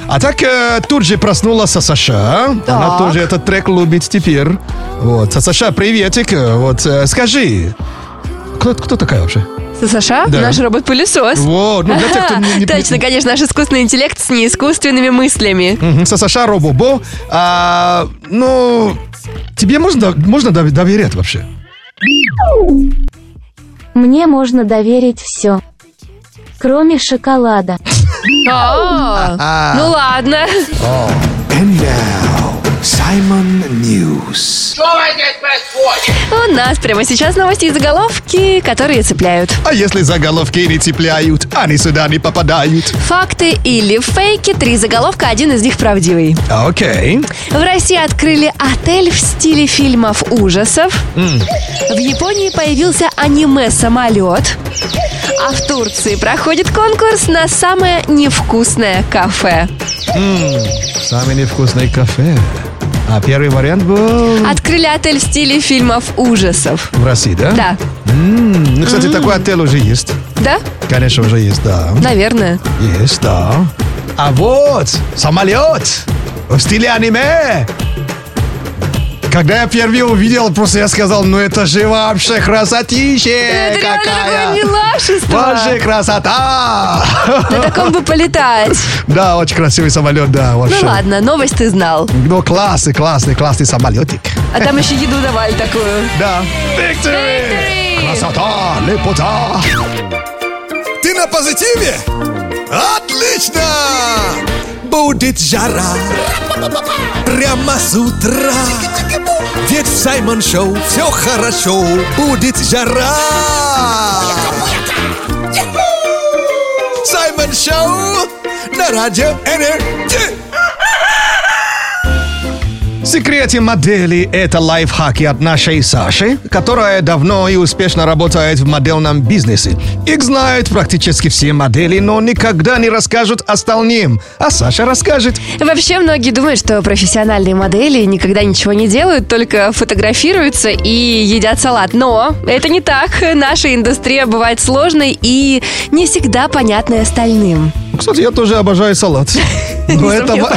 А так э, тут же проснулась Саша. Она Так. тоже этот трек любит теперь. Вот, Саша, приветик. Вот, э, скажи, кто, кто такая вообще? Саша, Да. наш робот-пылесос. Вот, ну для тех, кто не... не- [LAUGHS] Точно, конечно, наш искусственный интеллект с неискусственными мыслями. Мгм, Саша Робобо. А, ну, тебе можно, можно дов- доверять вообще? Мне можно доверить все. Кроме шоколада. А, [LAUGHS] Ну ладно. And now, Simon News. У нас прямо сейчас новости и заголовки, которые цепляют. А если заголовки не цепляют, они сюда не попадают. Факты или фейки, три заголовка, один из них правдивый. Окей. В России открыли отель в стиле фильмов ужасов. В Японии появился аниме-самолет. А в Турции проходит конкурс на самое невкусное кафе. М, Самый невкусный кафе. А первый вариант был Открыли отель в стиле фильмов ужасов. в России, да? Да. М, Ну, кстати, такой отель уже есть. Да? Конечно, уже есть, да. Наверное. Есть, да. А вот, самолет в стиле аниме. Когда я впервые увидел, просто я сказал, ну это же вообще красотища Это какая. милашество. Вообще красота. На таком бы полетать. Да, очень красивый самолет, да, вообще. Ну ладно, новость ты знал. Ну, классный, классный, классный самолетик. А там еще еду давали такую. Да. Victory! Красота, лепота. Ты на позитиве? Отлично! Будет жара Прямо с утра Ведь в Саймон Шоу все хорошо Будет жара Саймон Шоу на радио Energy В секрете модели это лайфхаки от нашей Саши, которая давно и успешно работает в модельном бизнесе. Их знают практически все модели, но никогда не расскажут остальным. А Саша расскажет. Вообще, многие думают, что профессиональные модели никогда ничего не делают, только фотографируются и едят салат. Но это не так. Наша индустрия бывает сложной и не всегда понятной остальным. Кстати, я тоже обожаю салат. [LAUGHS] Но этого,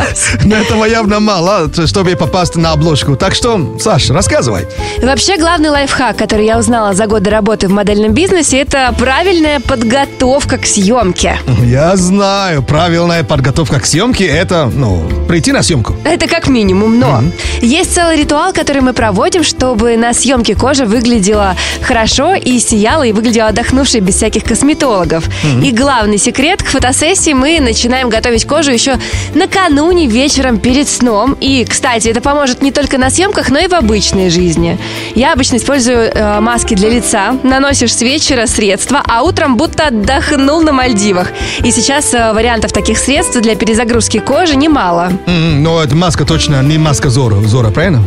но этого явно мало, чтобы попасть на обложку. Так что, Саш, рассказывай. Вообще, главный лайфхак, который я узнала за годы работы в модельном бизнесе, это правильная подготовка к съемке. Я знаю, правильная подготовка к съемке это, ну, прийти на съемку. Это как минимум, но есть целый ритуал, который мы проводим, чтобы на съемке кожа выглядела хорошо и сияла, и выглядела отдохнувшей без всяких косметологов. Мгм. И главный секрет, к фотосессии мы начинаем готовить кожу еще накануне вечером перед сном. И, кстати, это поможет не только на съемках, но и в обычной жизни. Я обычно использую э, маски для лица, наносишь с вечера средства, а утром будто отдохнул на Мальдивах. И сейчас э, вариантов таких средств для перезагрузки кожи немало. М, Но эта маска точно не маска Зора, Зора, правильно?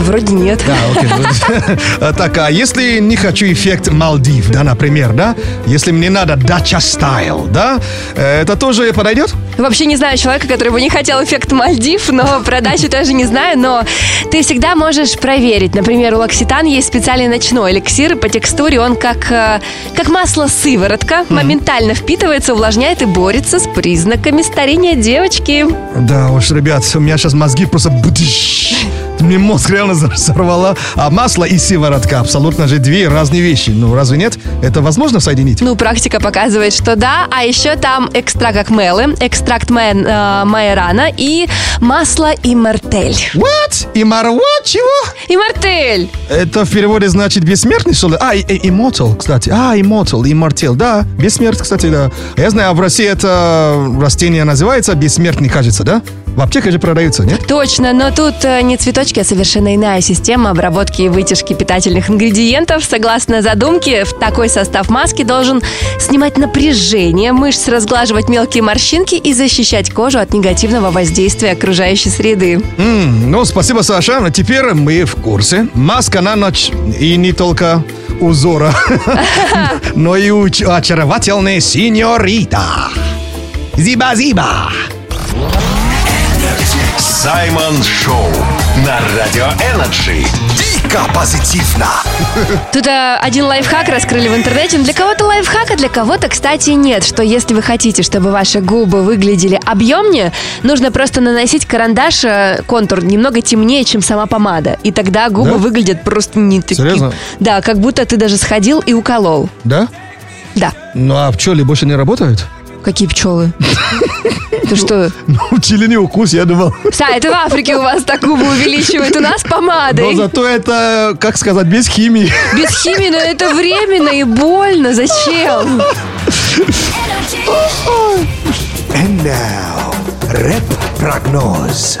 Вроде нет. Да, окей. [LAUGHS] А, Так, а если не хочу эффект Малдив, да, например, да? Если мне надо дача стайл, да? э, Это тоже подойдет? Вообще не знаю человека, который бы не хотел эффект Мальдив, но про дачу тоже не знаю, но ты всегда можешь проверить. Например, у Локситан есть специальный ночной эликсир, по текстуре он как, э, как масло сыворотка, моментально впитывается, увлажняет и борется с признаками старения девочки. Да уж, ребят, у меня сейчас мозги просто... Мне мозг реально взорвала. А масло и сыворотка абсолютно же две разные вещи. Ну, разве нет? Это возможно соединить? Ну, практика показывает, что да. А еще там экстракт акмелы, экстракт май- э, майорана и масло имартель. What? Имар what? Чего? Имартель! Это в переводе значит бессмертный, что ли? А, и- и- immortal, кстати. А, immortal, immortal, да. Бессмертный, кстати, да. Я знаю, а в России это растение называется бессмертный, кажется, да? В аптеках же продаются, нет? Точно, но тут э, не цветочки, а совершенно иная система обработки и вытяжки питательных ингредиентов. Согласно задумке, в такой состав маски должен снимать напряжение мышц, разглаживать мелкие морщинки и защищать кожу от негативного воздействия окружающей среды. М, ну, спасибо, Саша. А Теперь мы в курсе. Маска на ночь и не только у Зорро, [LAUGHS] но и очаровательной синьорита. Зиба-зиба. Саймон Шоу на Радио Energy. Дико позитивно. Тут э, один лайфхак раскрыли в интернете. Но Для кого-то лайфхак, а для кого-то, кстати, нет. Что если вы хотите, чтобы ваши губы выглядели объемнее, нужно просто наносить карандаш, э, контур немного темнее, чем сама помада. И тогда губы Да? выглядят просто не такие. Серьезно? Да, как будто ты даже сходил и уколол. Да? Да. Ну, а пчелы больше не работают? Какие пчелы? Ты что? Ну, не укус, я думал. Са, это в Африке у вас так губы увеличивают, у нас Но помадой. зато это, как сказать, без химии. Без химии, но это временно и больно. Зачем? And now, рэп-прогноз.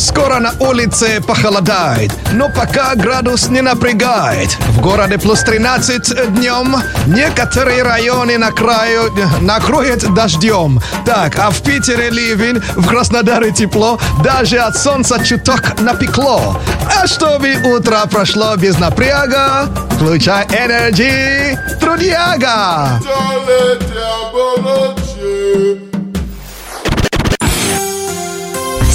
Скоро на улице похолодает, но пока градус не напрягает. В городе плюс 13 днем, некоторые районы на краю накроет дождем. Так, а в Питере ливень, в Краснодаре тепло, даже от солнца чуток напекло. А чтобы утро прошло без напряга, включай Energy Трудяга.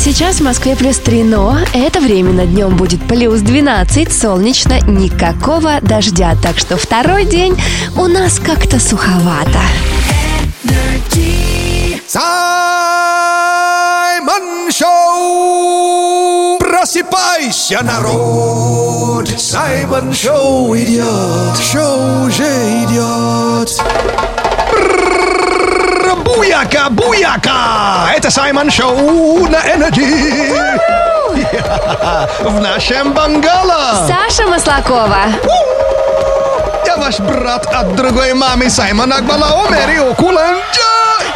Сейчас в Москве плюс 3, но это временно. Днем будет плюс 12, солнечно, никакого дождя. Так что второй день у нас как-то суховато. Саймон Шоу! Просыпайся, народ! Саймон Шоу идет! Шоу уже идет! Буяка, буяка! Это Саймон Шоу на Energy! В нашем бангало! Саша Маслакова. Я ваш брат от другой мамы Саймон Акбалаумери Окуланджа!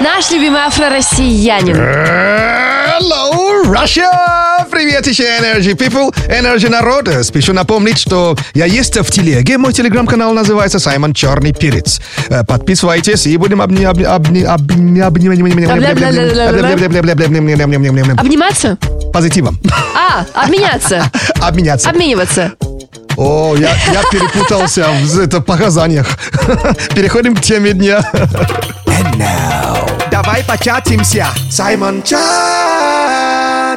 Наш любимый афро-россиянин. Hello, Russia! Привет еще Energy People, Energy народ. Спешу напомнить, что я есть в телеге. Мой телеграм-канал называется Саймон Черный Перец. Э, Подписывайтесь и будем обни... обни... обни... обни... обни... Обниматься? Позитивом. А, обменяться. Обменяться. Обмениваться. О, я, я перепутался в это, показаниях. Переходим к теме дня. Давай початимся! Саймон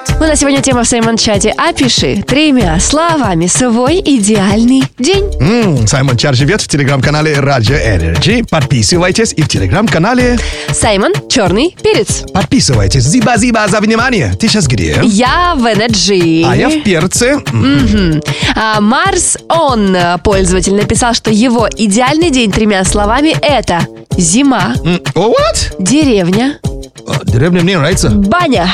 Чат! У нас сегодня тема в Саймон-чате. Опиши тремя словами свой идеальный день. М, Саймон Чар живет в телеграм-канале Radio Energy. Подписывайтесь и в телеграм-канале Саймон, черный перец. подписывайтесь. Зиба-зиба за внимание. Ты сейчас где? Я в Energy. А я в перце. Мгм. А, Марс, он, э, пользователь, написал, что его идеальный день тремя словами это зима, м, What? деревня, Деревня мне нравится. баня,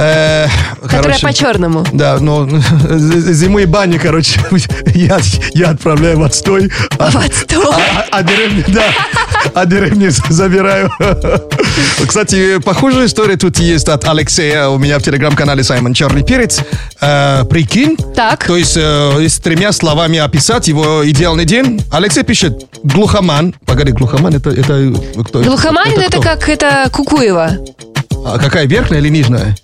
Э, которая по-черному. Да, но зимой бани, короче, [LAUGHS] я, я отправляю в отстой. А, В отстой? А, а деревню, да, а деревню забираю. Кстати, похожая история тут есть от Алексея у меня в телеграм-канале Саймон Черный Перец. Э, прикинь. Так. То есть, э, с тремя словами описать его идеальный день. Алексей пишет глухоман. Погоди, глухоман это, это кто? Глухоманин это кто? как это Кукуева. А какая, верхняя или нижняя?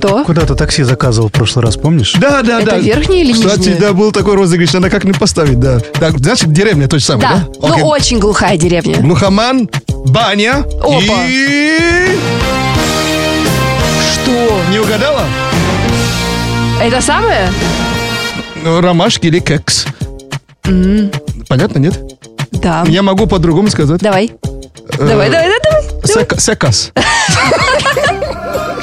Что? Куда-то такси заказывал в прошлый раз, помнишь? Да, да, Это да. верхняя или Кстати, нижняя? да, был такой розыгрыш, надо как-нибудь поставить, да. Так, значит, деревня то же самое, Да, да? ну очень глухая деревня. Глухоман, баня Опа. и... Что? Не угадала? Это самое? Ну, Ромашки или кекс. Понятно, нет? Да. Я могу по-другому сказать. Давай. Э, Давай, давай, давай. сека- Секас. [LAUGHS]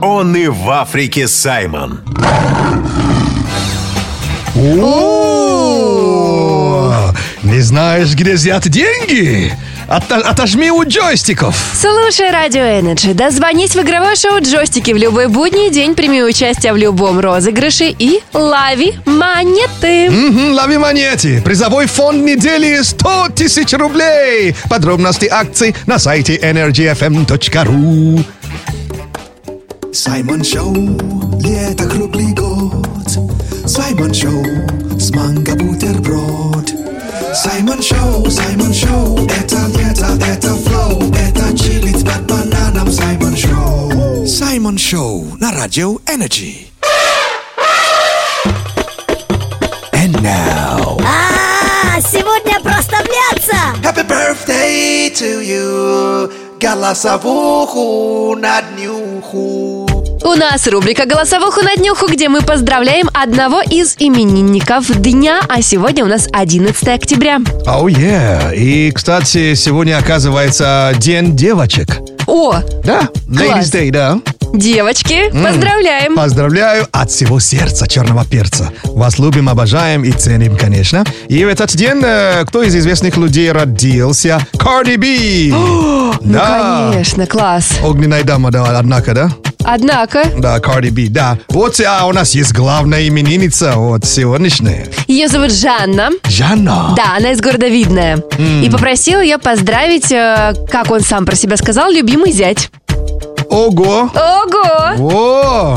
Он и в Африке Саймон. О, Не знаешь, где взять деньги? Ото- отожми у джойстиков. Слушай Радио Energy, дозвонись в игровое шоу «Джойстики» в любой будний день, прими участие в любом розыгрыше и лови монеты. Лови монеты. Призовой фонд недели 100 тысяч рублей. Подробности акций на сайте energyfm.ru. Саймон Шоу, лето круглый год. Саймон Шоу, с манго бутерброд. Саймон Шоу, Саймон Шоу, это лето, это флоу, это чилит под бананом Саймон Шоу. Саймон Шоу на радио Energy. And now, А, сегодня проставляться! happy birthday to you. Голосовуху на днюху. У нас рубрика «Голосовуху на днюху», где мы поздравляем одного из именинников дня, а сегодня у нас 11 октября. Oh yeah. И, кстати, сегодня оказывается День девочек. О, Да, Ladies Day, да. девочки, М. поздравляем! Поздравляю от всего сердца черного перца. Вас любим, обожаем и ценим, конечно. И в этот день э, кто из известных людей родился? Cardi B. Ну, конечно, класс. Огненная дама, да, однако, да? Однако, Да, Cardi B, да. Вот а у нас есть главная именинница, вот сегодняшняя. ее зовут Жанна. Жанна. Да, она из города Видное. М. И попросил ее поздравить, э, как он сам про себя сказал, любимый зять. Ого. Ого!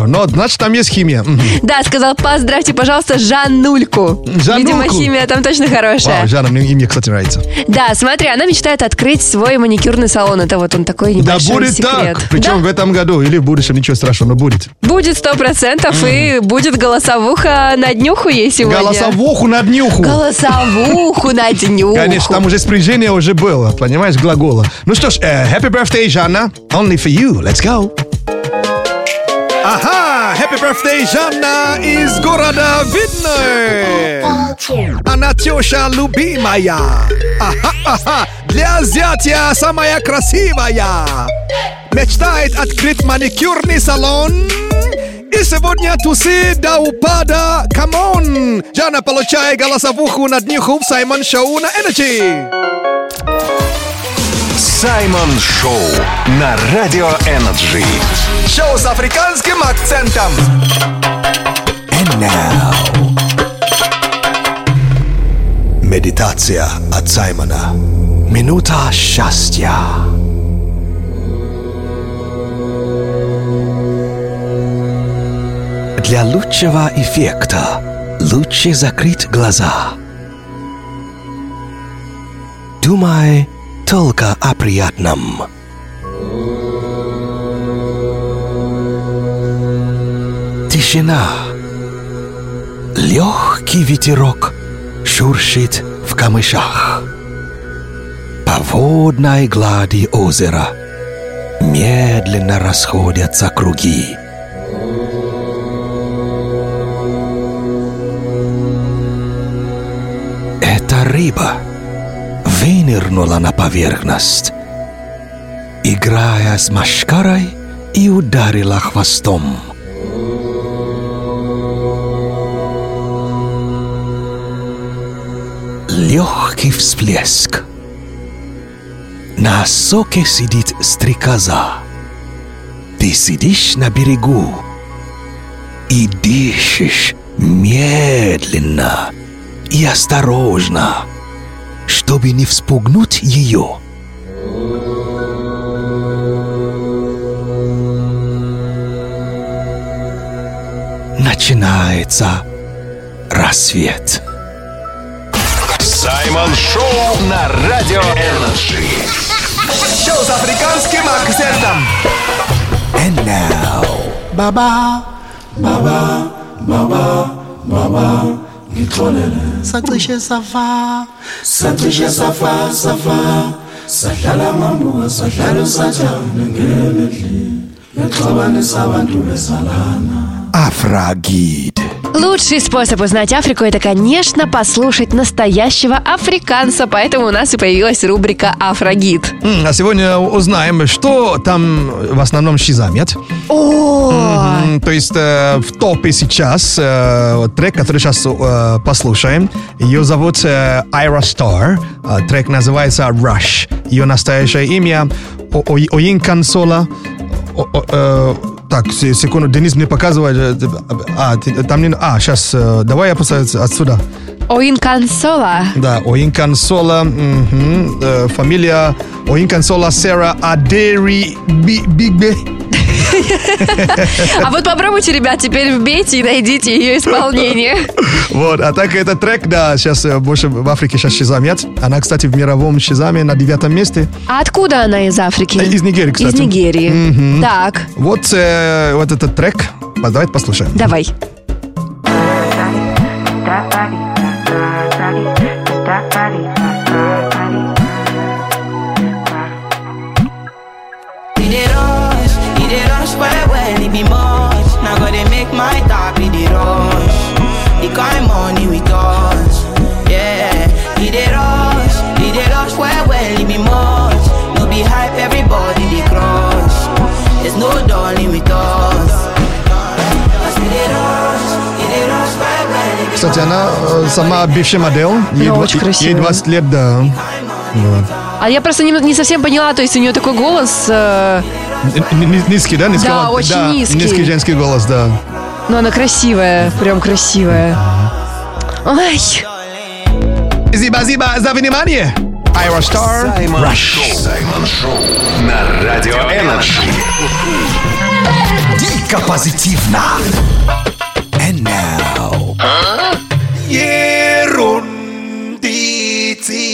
О, ну, значит, там есть химия. Да, сказал, поздравьте, пожалуйста, Жаннульку. Жаннульку. Видимо, химия там точно хорошая. Вау, Жанна, мне, и мне, кстати, нравится. Да, смотри, она мечтает открыть свой маникюрный салон. Это вот он такой Да небольшой будет секрет. так. Причем в этом году или в будущем, ничего страшного, но будет. Будет сто процентов и будет голосовуха на днюху ей сегодня. Голосовуху на днюху. Голосовуху на днюху. Конечно, там уже спряжение уже было, понимаешь, глагола. Ну что ж, э, happy birthday, Жанна. Only for you. Let's go. Ага, happy birthday, Жанна из города Видное. Она теща любимая. Ага, ага, для зятя самая красивая. Мечтает открыть маникюрный салон. И сегодня тусы до упада. Come on! Жанна, получай голосовуху на днюху в Саймон Шоу на Energy. Саймон Шоу на Радио Energy. Шоу с африканским акцентом. And now. Медитация от Саймона. Минута счастья. Для лучшего эффекта лучше закрыть глаза. Думай только о приятном. Тишина. Легкий ветерок шуршит в камышах. По водной глади озера медленно расходятся круги. Эта рыба вынырнула на поверхность, играя с машкарой и ударила хвостом. Легкий всплеск. На соке сидит стрекоза. Ты сидишь на берегу и дышишь медленно и осторожно, чтобы не вспугнуть ее. Начинается рассвет. Саймон Шоу на Радио Energy. Шоу с африканским акцентом. And now. Baba, baba, baba, ngixolele sacishe safa sacishe safa safa sahlala mambuka sahlale sajabule ngelemedlini yaxabanisa abantu bezalana afragide Лучший способ узнать Африку это, конечно, послушать настоящего африканца, поэтому у нас и появилась рубрика «Афрогид». М, А сегодня узнаем, что там в основном шизамят. О, Мгм, То есть э, в топе сейчас э, вот трек, который сейчас э, послушаем. Ее зовут э, Star. Э, Трек называется Rush. Ее настоящее имя О- Сола. О- о- э, Так, се- секунду, Денис мне показывает. э, А, там не... А, сейчас, давай я просто отсюда. Оинкансола. Да, Оинкан Сола, мгм, э, фамилия Оинкан Сола Сера Адери Би- Бигбе. А вот попробуйте, ребят, теперь вбейте и найдите ее исполнение. [LAUGHS] Вот, а так этот трек, да, сейчас э, больше в Африке сейчас шизамят. Она, кстати, в мировом шизаме на девятом месте. А откуда она из Африки? Из Нигерии, кстати. Из Нигерии. Так, Вот, э, вот этот трек. Давайте послушаем. давай. He она э, сама бывшая модель. Ей, два- очень ей красивая. 20 лет, да. Вот. А я просто не, не совсем поняла, то есть у нее такой голос, э, Н- н- Низкий, да? Низкий, Да, очень низкий. Низкий женский голос, да. но она красивая, прям красивая. Ой, Зиба-зиба за внимание! Ira Star. Саймон. Шоу. Саймон Шоу на Радио Energy. Дико позитивно.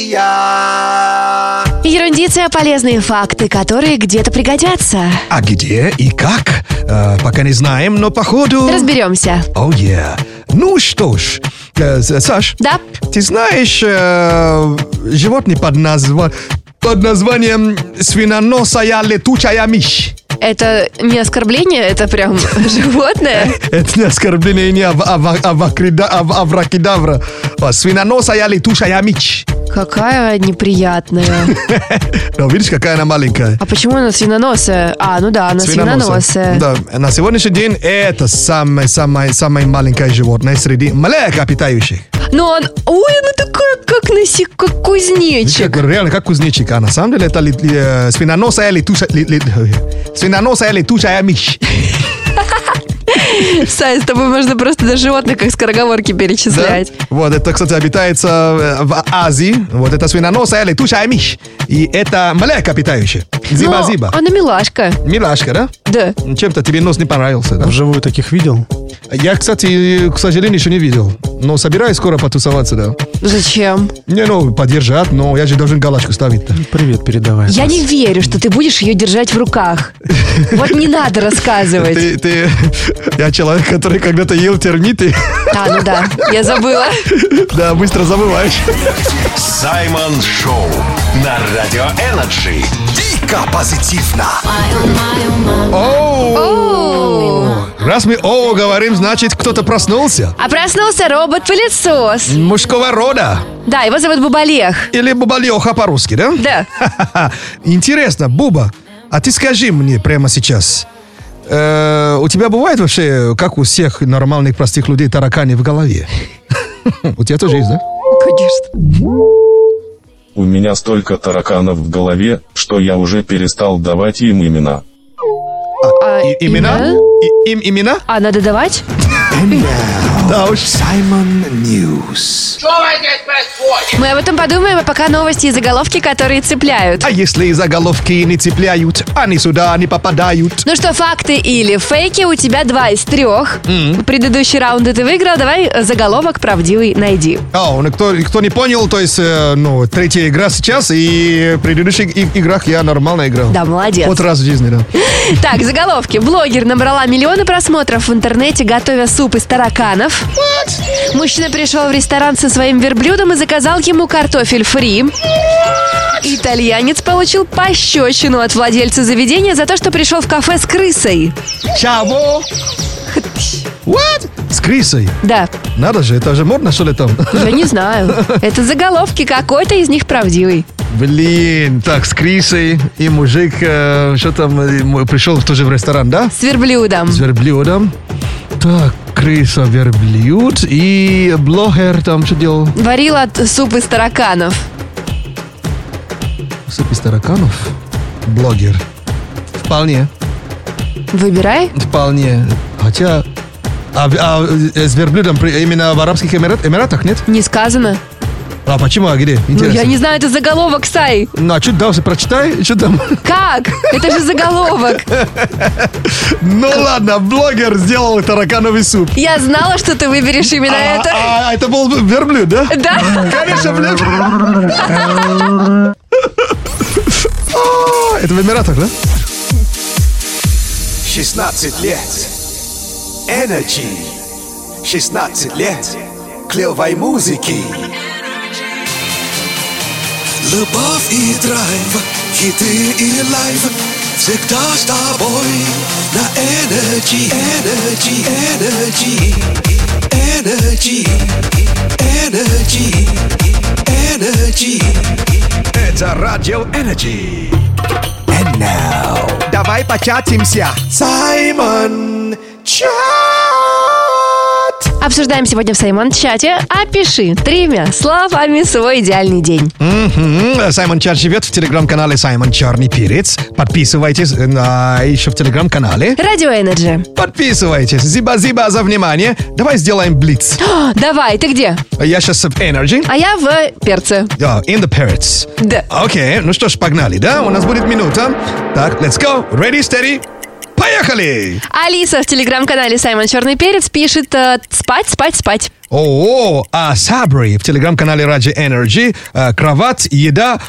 Ерундиция. ерундиция, полезные факты, которые где-то пригодятся. А где и как? Э, пока не знаем, но походу... Разберемся. Oh yeah. Ну что ж, э, Саш. Да. Ты знаешь э, животное под, назва- под названием свиноносая летучая мышь? Это не оскорбление, это прям [LAUGHS] животное. Это не оскорбление, не авракидавра. А, Свиноносая летучая мышь. Какая неприятная. [LAUGHS] Ну, видишь, какая она маленькая. А почему она свиноносая? А, ну да, она свиноносая. Да, на сегодняшний день это самое-самое самое маленькое животное среди млекопитающих. Но он, ой, она такая, как насек, как кузнечик. реально как кузнечик. А на самом деле это э, свиноносая летучая... [LAUGHS] ли- ли- Свиноносая летучая мышь. [LAUGHS] Сай, с тобой можно просто до животных как скороговорки перечислять. Вот, это, кстати, обитается э, в Азии. Вот это свиноносая летучая мышь. И это млекопитающее. Но Зиба-зиба. она милашка. Милашка, да? Да. Чем-то тебе нос не понравился, да? Вживую таких видел? Я, кстати, к сожалению, еще не видел. Но собираюсь скоро потусоваться, да. Зачем? Не, ну, поддержать, но я же должен галочку ставить. Привет передавай. Я не верю, что ты будешь ее держать в руках. Вот не надо рассказывать. Ты, ты, я человек, который когда-то ел термиты. А, ну да, я забыла. Да, быстро забываешь. Саймон Шоу на Радио Energy. Дико позитивно. Оу! Раз мы о говорим, значит кто-то проснулся. А проснулся робот-пылесос. Мужского рода. Да, его зовут Бубалех. Или Бубалеха по-русски, да? Да. Интересно, Буба, а ты скажи мне прямо сейчас, э, у тебя бывает вообще, как у всех нормальных простых людей, таракани в голове? [LAUGHS] У тебя тоже есть, да? Конечно. У меня столько тараканов в голове, что я уже перестал давать им имена. А, И- имена? И- им имена? А, надо давать? Да уж. Саймон News. Мы об этом подумаем, а пока новости и заголовки, которые цепляют. А если и заголовки не цепляют, они сюда не попадают. Ну что, факты или фейки? У тебя два из трех. Предыдущий раунд ты выиграл. Давай заголовок правдивый найди. О, ну кто, кто не понял, то есть, э, ну, третья игра сейчас, и в предыдущих и- играх я нормально играл. Да, молодец. Вот раз в жизни, да. [LAUGHS] Так, заголовки. Блогер набрала миллионы просмотров в интернете, готовя суп из тараканов. Мужчина пришел в ресторан со своим верблюдом и заказал ему картофель фри. Итальянец получил пощечину от владельца заведения за то, что пришел в кафе с крысой. Чего? What? С крысой? Да, Надо же, это же модно, что ли, там? я не знаю. Это заголовки, какой-то из них правдивый. Блин, так, с крысой и мужик, э, что там, э, пришел тоже в ресторан, да? С верблюдом. С верблюдом. Так, крыса, верблюд и блогер там что делал? Варила суп из тараканов. Суп из тараканов? Блогер. Вполне, Выбирай. вполне. Хотя... А, а, э, с верблюдом именно в Арабских Эмират- Эмиратах, нет? Не сказано. А почему, а где? Ну, Интересно. я не знаю, это заголовок, Сай. Ну, а что дальше прочитай? Что там? Как? Это же заголовок. Ну ладно, блогер сделал таракановый суп. Я знала, что ты выберешь именно А, это. а, это был верблюд, да? Да. Конечно, блин. А, Это в Эмиратах, да? 16 лет. Energy. 16 лет. Клевой музыки. Любовь и драйв, хиты и live Всегда с тобой на Energy, Energy, Energy. Energy, Energy, Energy. Это Радио Energy. And now. Давай початимся Саймон Чат Обсуждаем сегодня в Саймон-чате. Опиши тремя словами свой идеальный день. Мгм. Саймон Чат живет в телеграм-канале Саймон Черный Перец. Подписывайтесь на еще в телеграм-канале. Радио Energy. Подписывайтесь. Зиба-зиба за внимание. Давай сделаем блиц. [GASPS] Давай, ты где? Я сейчас в Energy. А я в перце. Yeah, in the Перец. Да. Окей, ну что ж, погнали, да? У нас будет минута. Так, let's go. Ready, steady. Поехали! Алиса в телеграм-канале Саймон Черный Перец пишет э, спать, спать, спать. О, а Сабри в телеграм-канале Раджи Energy. э, кровать, еда.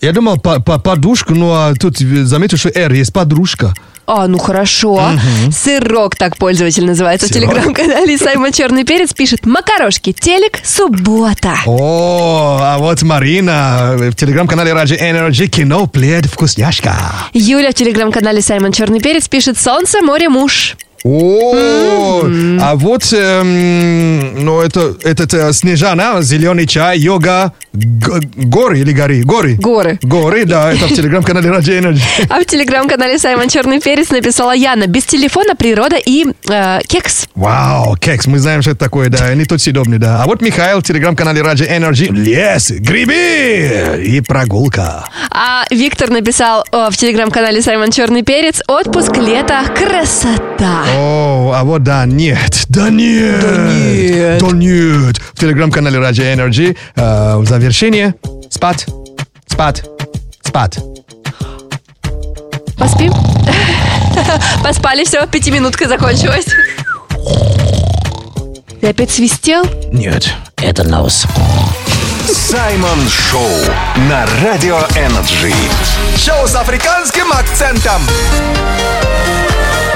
Я думал по- по- подушку, ну а тут заметил, что R есть подружка. А, ну хорошо. Сырок так пользователь называется в телеграм-канале Саймон Черный Перец пишет макарошки, телек, суббота. О, а вот Марина в телеграм-канале Раджи Energy кино плед вкусняшка. Юля в телеграм-канале Саймон Черный Перец пишет солнце, море, муж. О, а вот, эм, ну, это, этот э, Снежана, зеленый чай, йога, горы или горы? Горы. Горы. Горы, да, это в телеграм-канале Radio [LAUGHS] Energy. А в телеграм-канале Саймон Черный Перец написала Яна. Без телефона, природа и э, кекс. Вау, кекс, мы знаем, что это такое, да, не тот съедобный, да. А вот Михаил в телеграм-канале Radio Energy. Лес, грибы и прогулка. А Виктор написал о, в телеграм-канале Саймон Черный Перец «Отпуск, лето, красота». О, а вот да, нет, да нет, да нет, да нет. В телеграм-канале Radio Energy э, в завершение спать, спать, спать. Поспим? [LAUGHS] Поспали, все, пятиминутка закончилась. Ты опять свистел? Нет, это нос. Саймон Шоу на Радио Energy. Шоу с африканским акцентом.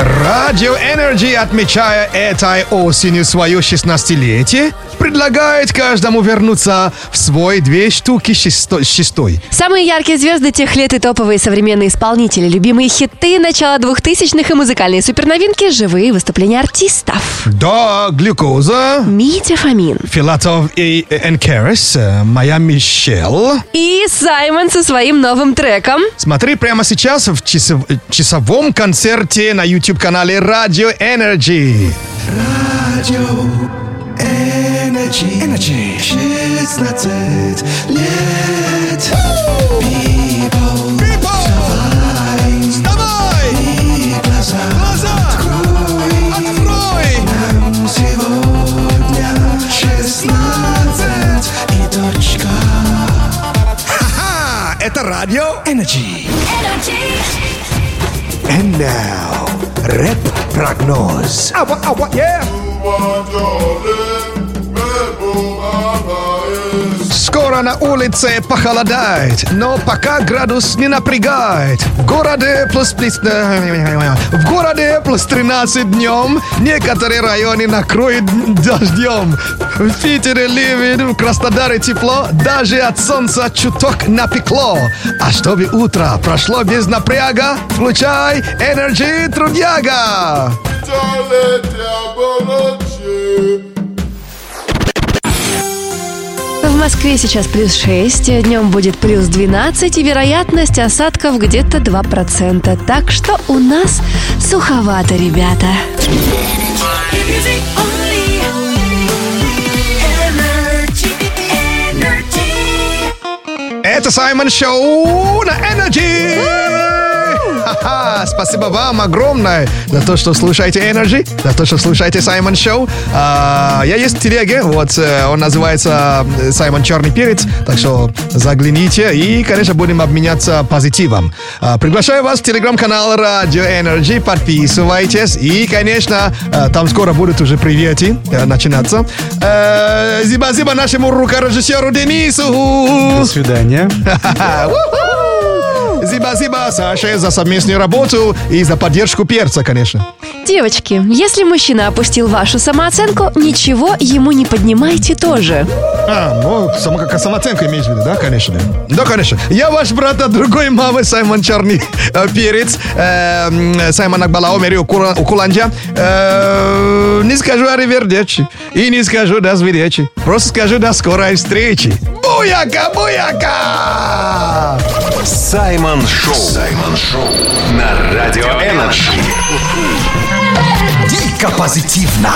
Радио Energy, отмечая этой осенью свое 16-летие, предлагает каждому вернуться в свой две штуки шесто- шестой. Самые яркие звезды тех лет и топовые современные исполнители, любимые хиты начала 2000-х и музыкальные суперновинки, живые выступления артистов. Да, глюкоза. Митя Фомин. Филатов и Энкерес, э, моя Мишел. И Саймон со своим новым треком. Смотри прямо сейчас в часов- часовом концерте на YouTube-канале Radio Energy. Радио Energy. Energy. 16 лет. People. People. Вставай. И глаза. Глаза. Открой. Открой. Нам сегодня 16 и точка. Ха-ха. Это Радио Energy. And now, рэп-прогноз. Ава, ава, yeah. На улице похолодает, но пока градус не напрягает. В городе плюс, в городе плюс 13 днем, некоторые районы накроет дождем. В Питере ливень, в Краснодаре тепло, даже от солнца чуток напекло. А чтобы утро прошло без напряга, включай Energy Трудяга. В Москве сейчас плюс 6, днем будет плюс 12 и вероятность осадков где-то 2%. Так что у нас суховато, ребята. Это Саймон Шоу на Energy! Ха-ха, Спасибо вам огромное за то, что слушаете Energy, за то, что слушаете Саймон Шоу. А, я есть в телеге, вот э, он называется э, Саймон Черный Перец, так что загляните и, конечно, будем обменяться позитивом. А, приглашаю вас в телеграм-канал Radio Energy, подписывайтесь и, конечно, э, там скоро будут уже приветы начинаться. Э, Спасибо нашему рукорежиссеру Денису. До свидания. Спасибо, Саше, за совместную работу и за поддержку перца, конечно. Девочки, если мужчина опустил вашу самооценку, ничего ему не поднимайте тоже. А, ну, само, как самооценка имеешь в виду, да, конечно? Да, конечно. Я ваш брат от другой мамы, Саймон Черный э, Перец, э, Саймон Акбала Омери Укула- Укуланджа. Э, не скажу аривердечи и не скажу до свидечи. Просто скажу до скорой встречи. Буяка, буяка! Саймон Шоу. Саймон Шоу на Радио Energy. Дико позитивно.